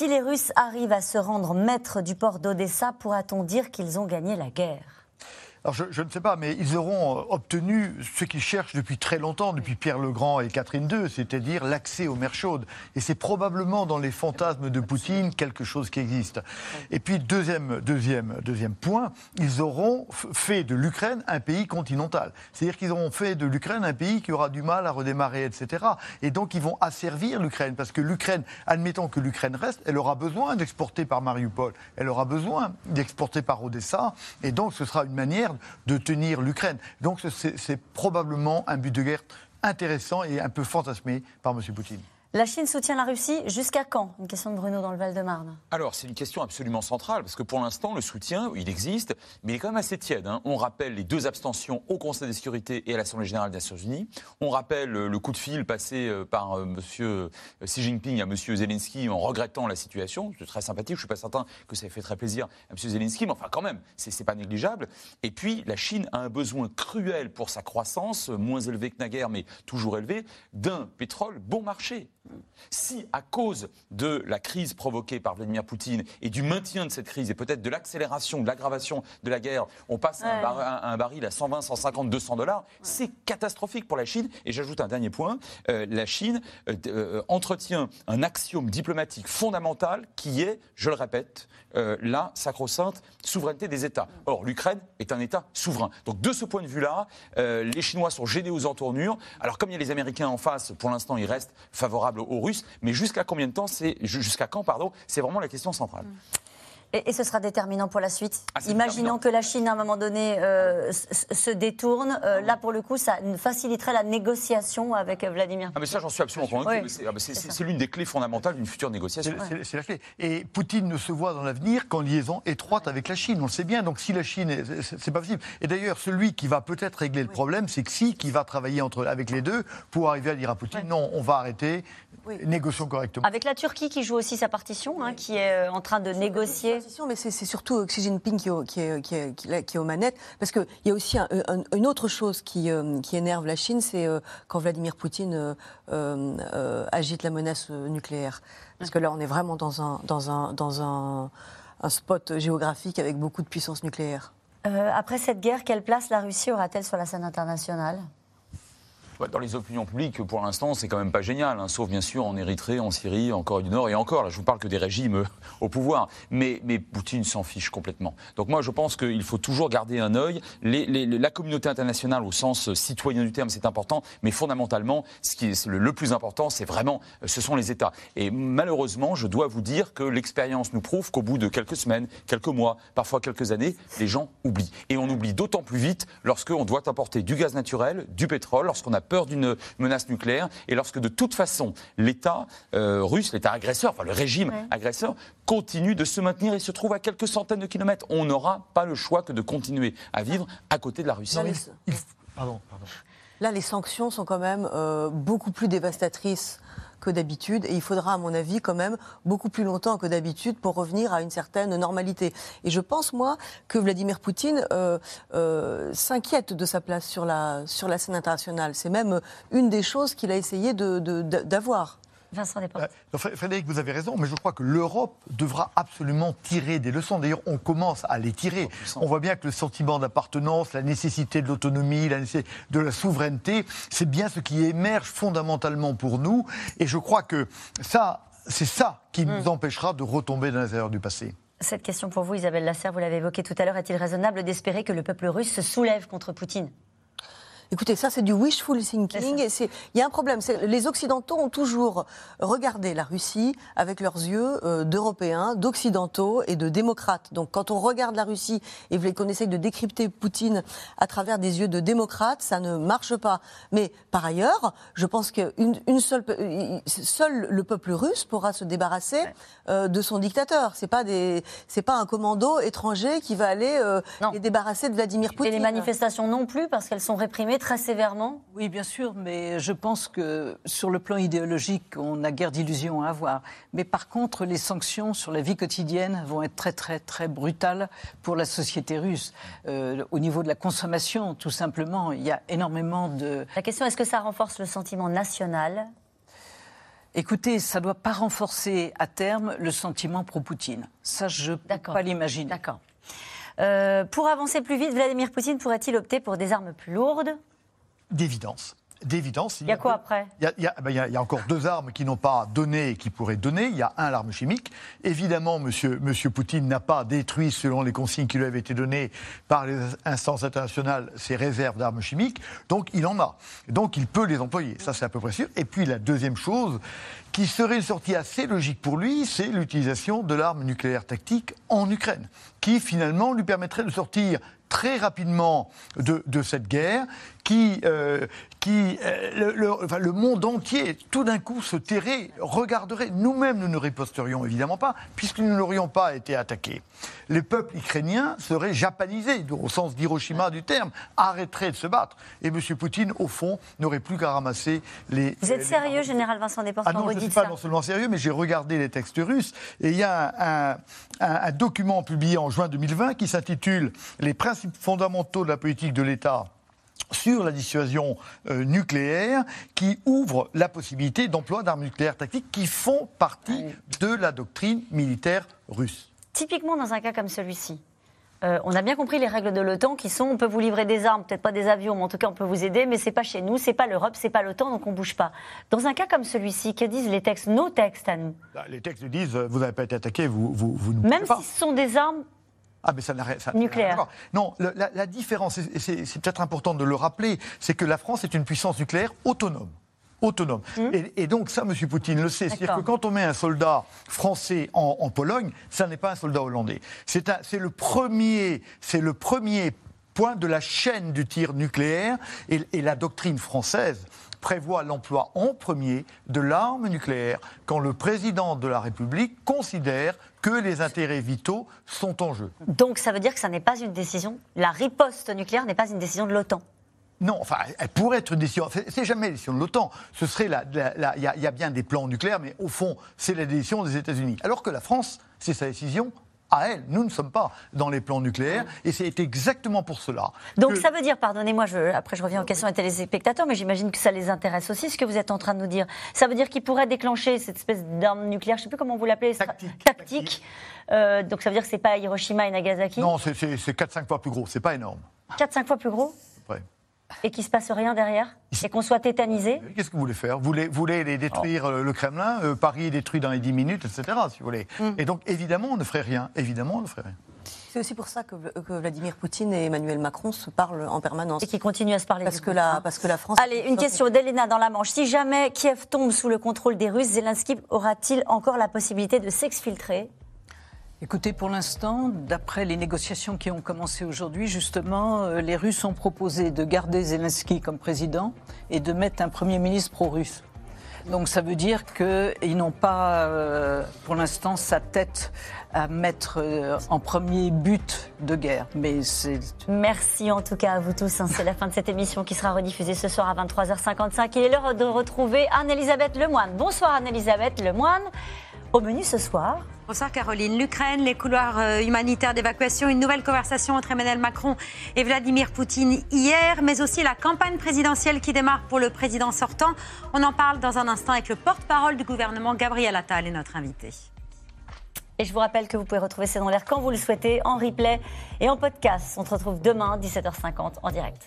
Si les Russes arrivent à se rendre maîtres du port d'Odessa, pourra-t-on dire qu'ils ont gagné la guerre? Alors je, ne sais pas, mais ils auront euh, obtenu ce qu'ils cherchent depuis très longtemps, depuis Pierre le Grand et Catherine II, c'est-à-dire l'accès aux mers chaudes. Et c'est probablement dans les fantasmes de Poutine quelque chose qui existe. Et puis deuxième, deuxième, deuxième point, ils auront fait de l'Ukraine un pays continental. C'est-à-dire qu'ils auront fait de l'Ukraine un pays qui aura du mal à redémarrer, etc. Et donc ils vont asservir l'Ukraine, parce que l'Ukraine, admettons que l'Ukraine reste, elle aura besoin d'exporter par Mariupol, elle aura besoin d'exporter par Odessa, et donc ce sera une manière de tenir l'Ukraine. Donc c'est probablement un but de guerre intéressant et un peu fantasmé par M. Poutine. La Chine soutient la Russie jusqu'à quand? Une question de Bruno dans le Val-de-Marne. Alors, c'est une question absolument centrale, parce que pour l'instant, le soutien, il existe, mais il est quand même assez tiède. Hein. On rappelle les deux abstentions au Conseil de sécurité et à l'Assemblée générale des Nations unies. On rappelle le coup de fil passé euh, par euh, M. Euh, Xi Jinping à M. Zelensky en regrettant la situation. C'est très sympathique, je ne suis pas certain que ça ait fait très plaisir à M. Zelensky, mais enfin, quand même, ce n'est pas négligeable. Et puis, la Chine a un besoin cruel pour sa croissance, moins élevé que naguère, mais toujours élevé, d'un pétrole bon marché. Si, à cause de la crise provoquée par Vladimir Poutine et du maintien de cette crise et peut-être de l'accélération, de l'aggravation de la guerre, on passe à, un baril à 120, 150, 200 dollars, c'est catastrophique pour la Chine. Et j'ajoute un dernier point euh, la Chine euh, euh, entretient un axiome diplomatique fondamental qui est, je le répète, la sacro-sainte souveraineté des États. Or, l'Ukraine est un État souverain. Donc, de ce point de vue-là, les Chinois sont gênés aux entournures. Alors, comme il y a les Américains en face, pour l'instant, ils restent favorables aux Russes. Mais jusqu'à combien de temps c'est jusqu'à quand pardon C'est vraiment la question centrale. Et, ce sera déterminant pour la suite. Ah, Imaginons que la Chine, à un moment donné, euh, se détourne. Euh, là, pour le coup, ça faciliterait la négociation avec Vladimir. Ah, mais ça, j'en suis absolument convaincu. Ah, c'est l'une des clés fondamentales d'une future négociation. C'est la clé. Et Poutine ne se voit dans l'avenir qu'en liaison étroite avec la Chine. On le sait bien. Donc, si la Chine, c'est pas possible. Et d'ailleurs, celui qui va peut-être régler le problème, c'est Xi qui va travailler entre, avec les deux pour arriver à dire à Poutine non, on va arrêter, négocions correctement. Avec la Turquie qui joue aussi sa partition, hein, qui est euh, en train de négocier mais c'est surtout Xi Jinping qui, qui, est, qui, est, qui, est, aux manettes. Parce qu'il y a aussi une autre chose qui, euh, qui énerve la Chine, c'est euh, quand Vladimir Poutine euh, agite la menace nucléaire. Parce que là, on est vraiment dans un, dans un, dans un spot géographique avec beaucoup de puissance nucléaire. après cette guerre, quelle place la Russie aura-t-elle sur la scène internationale? Dans les opinions publiques, pour l'instant, c'est quand même pas génial, hein, sauf bien sûr en Érythrée, en Syrie, en Corée du Nord et encore. Là, je vous parle que des régimes euh, au pouvoir. Mais, mais Poutine s'en fiche complètement. Donc moi, je pense qu'il faut toujours garder un œil. la communauté internationale, au sens citoyen du terme, c'est important. Mais fondamentalement, ce qui est le, plus important, c'est vraiment, euh, ce sont les États. Et malheureusement, je dois vous dire que l'expérience nous prouve qu'au bout de quelques semaines, quelques mois, parfois quelques années, les gens oublient. Et on oublie d'autant plus vite lorsqu'on doit importer du gaz naturel, du pétrole, lorsqu'on a peur d'une menace nucléaire et lorsque de toute façon l'État euh, russe, l'État agresseur, enfin le régime agresseur, continue de se maintenir et se trouve à quelques centaines de kilomètres. On n'aura pas le choix que de continuer à vivre à côté de la Russie. pardon, pardon. Là, les sanctions sont quand même euh, beaucoup plus dévastatrices que d'habitude. Et il faudra, à mon avis, quand même beaucoup plus longtemps que d'habitude pour revenir à une certaine normalité. Et je pense, moi, que Vladimir Poutine euh, euh, s'inquiète de sa place sur la, sur la scène internationale. C'est même une des choses qu'il a essayé d'avoir. Vincent euh, Frédéric, vous avez raison, mais je crois que l'Europe devra absolument tirer des leçons. D'ailleurs, on commence à les tirer. On voit bien que le sentiment d'appartenance, la nécessité de l'autonomie, la nécessité de la souveraineté, c'est bien ce qui émerge fondamentalement pour nous. Et je crois que ça, c'est ça qui nous hmm. empêchera de retomber dans les erreurs du passé. Cette question pour vous, Isabelle Lasserre, vous l'avez évoqué tout à l'heure, est-il raisonnable d'espérer que le peuple russe se soulève contre Poutine? Écoutez, ça c'est du wishful thinking. Il y a un problème. Les Occidentaux ont toujours regardé la Russie avec leurs yeux euh, d'Européens, d'Occidentaux et de démocrates. Donc quand on regarde la Russie et qu'on essaye de décrypter Poutine à travers des yeux de démocrates, ça ne marche pas. Mais par ailleurs, je pense que une, seule, seul le peuple russe pourra se débarrasser euh, de son dictateur. C'est pas des, c'est pas un commando étranger qui va aller euh, les débarrasser de Vladimir Poutine. Et les manifestations non plus parce qu'elles sont réprimées très sévèrement Oui, bien sûr, mais je pense que sur le plan idéologique, on n'a guère d'illusions à avoir. Mais par contre, les sanctions sur la vie quotidienne vont être très, très, très brutales pour la société russe. Euh, au niveau de la consommation, tout simplement, il y a énormément de... La question, est-ce que ça renforce le sentiment national? Écoutez, ça ne doit pas renforcer à terme le sentiment pro-Poutine. Ça, je ne peux pas l'imaginer. D'accord. Euh, pour avancer plus vite, Vladimir Poutine pourrait-il opter pour des armes plus lourdes? D'évidence d'évidence. Il y a quoi après? il y a, il, y a, encore deux armes qui n'ont pas donné et qui pourraient donner. Il y a un, l'arme chimique. Évidemment, monsieur, monsieur Poutine n'a pas détruit, selon les consignes qui lui avaient été données par les instances internationales, ses réserves d'armes chimiques. Donc, il en a. Donc, il peut les employer. Ça, c'est à peu près sûr. Et puis, la deuxième chose, qui serait une sortie assez logique pour lui, c'est l'utilisation de l'arme nucléaire tactique en Ukraine, qui finalement lui permettrait de sortir très rapidement de, cette guerre qui, euh, qui euh, le, enfin, le, monde entier, tout d'un coup, se tairait, regarderait. Nous-mêmes, nous ne riposterions évidemment pas, puisque nous n'aurions pas été attaqués. Les peuples ukrainiens seraient japanisés, au sens d'Hiroshima du terme, arrêteraient de se battre. Et M. Poutine, au fond, n'aurait plus qu'à ramasser les. Vous êtes sérieux, général Vincent Desportes, ah non, je ne suis pas non seulement sérieux, mais j'ai regardé les textes russes. Et il y a un, un, un document publié en juin 2020 qui s'intitule Les principes fondamentaux de la politique de l'État sur la dissuasion euh, nucléaire qui ouvre la possibilité d'emploi d'armes nucléaires tactiques qui font partie de la doctrine militaire russe. Typiquement dans un cas comme celui-ci, euh, on a bien compris les règles de l'OTAN qui sont on peut vous livrer des armes, peut-être pas des avions, mais en tout cas on peut vous aider, mais c'est pas chez nous, c'est pas l'Europe, c'est pas l'OTAN, donc on bouge pas. Dans un cas comme celui-ci, que disent les textes, nos textes à nous bah, Les textes disent vous n'avez pas été attaqué, vous, vous, vous ne Même si ce sont des armes ah, mais ça n'a Nucléaire. Non, la, différence, et c'est peut-être important de le rappeler, c'est que la France est une puissance nucléaire autonome autonome. Hum. Et, donc ça, M. Poutine le sait. C'est-à-dire que quand on met un soldat français en, Pologne, ça n'est pas un soldat hollandais. C'est le premier, c'est le premier point de la chaîne du tir nucléaire et, et la doctrine française prévoit l'emploi en premier de l'arme nucléaire quand le président de la République considère que les intérêts vitaux sont en jeu. Donc ça veut dire que ça n'est pas une décision, la riposte nucléaire n'est pas une décision de l'OTAN non, enfin, elle pourrait être une décision. C'est jamais la décision de l'OTAN. Ce serait Il y, a bien des plans nucléaires, mais au fond, c'est la décision des États-Unis. Alors que la France, c'est sa décision à elle. Nous ne sommes pas dans les plans nucléaires et c'est exactement pour cela. Donc ça veut dire, pardonnez-moi, après je reviens aux questions des téléspectateurs, mais j'imagine que ça les intéresse aussi, ce que vous êtes en train de nous dire. Ça veut dire qu'ils pourraient déclencher cette espèce d'arme nucléaire, je ne sais plus comment vous l'appelez, tactique. tactique. Euh, donc ça veut dire que c'est pas Hiroshima et Nagasaki Non, c'est 4-5 fois plus gros, c'est pas énorme. 4-5 fois plus gros Ouais et qu'il ne se passe rien derrière Et qu'on soit tétanisé Qu'est-ce que vous voulez faire? Vous voulez, voulez les détruire euh, le Kremlin? Euh, Paris est détruit dans les 10 minutes, etc. Si vous voulez. Mm. Et donc, évidemment, on ne ferait rien. Évidemment, on ne ferait rien. C'est aussi pour ça que, Vladimir Poutine et Emmanuel Macron se parlent en permanence. Et qui continuent à se parler. Parce, que la, parce que la France. Allez, une question d'Elena dans la Manche. Si jamais Kiev tombe sous le contrôle des Russes, Zelensky aura-t-il encore la possibilité de s'exfiltrer? Écoutez, pour l'instant, d'après les négociations qui ont commencé aujourd'hui, justement, euh, les Russes ont proposé de garder Zelensky comme président et de mettre un Premier ministre pro-russe. Donc ça veut dire qu'ils n'ont pas, euh, pour l'instant, sa tête à mettre euh, en premier but de guerre. Mais. Merci en tout cas à vous tous. Hein. C'est la fin de cette émission qui sera rediffusée ce soir à 23h55. Il est l'heure de retrouver Anne-Elisabeth Lemoine. Bonsoir Anne-Elisabeth Lemoine. Au menu ce soir. Bonsoir Caroline. L'Ukraine, les couloirs euh, humanitaires d'évacuation, une nouvelle conversation entre Emmanuel Macron et Vladimir Poutine hier, mais aussi la campagne présidentielle qui démarre pour le président sortant. On en parle dans un instant avec le porte-parole du gouvernement, Gabriel Attal, et notre invité. Et je vous rappelle que vous pouvez retrouver C'est dans l'air quand vous le souhaitez, en replay et en podcast. On se retrouve demain, 17h50, en direct.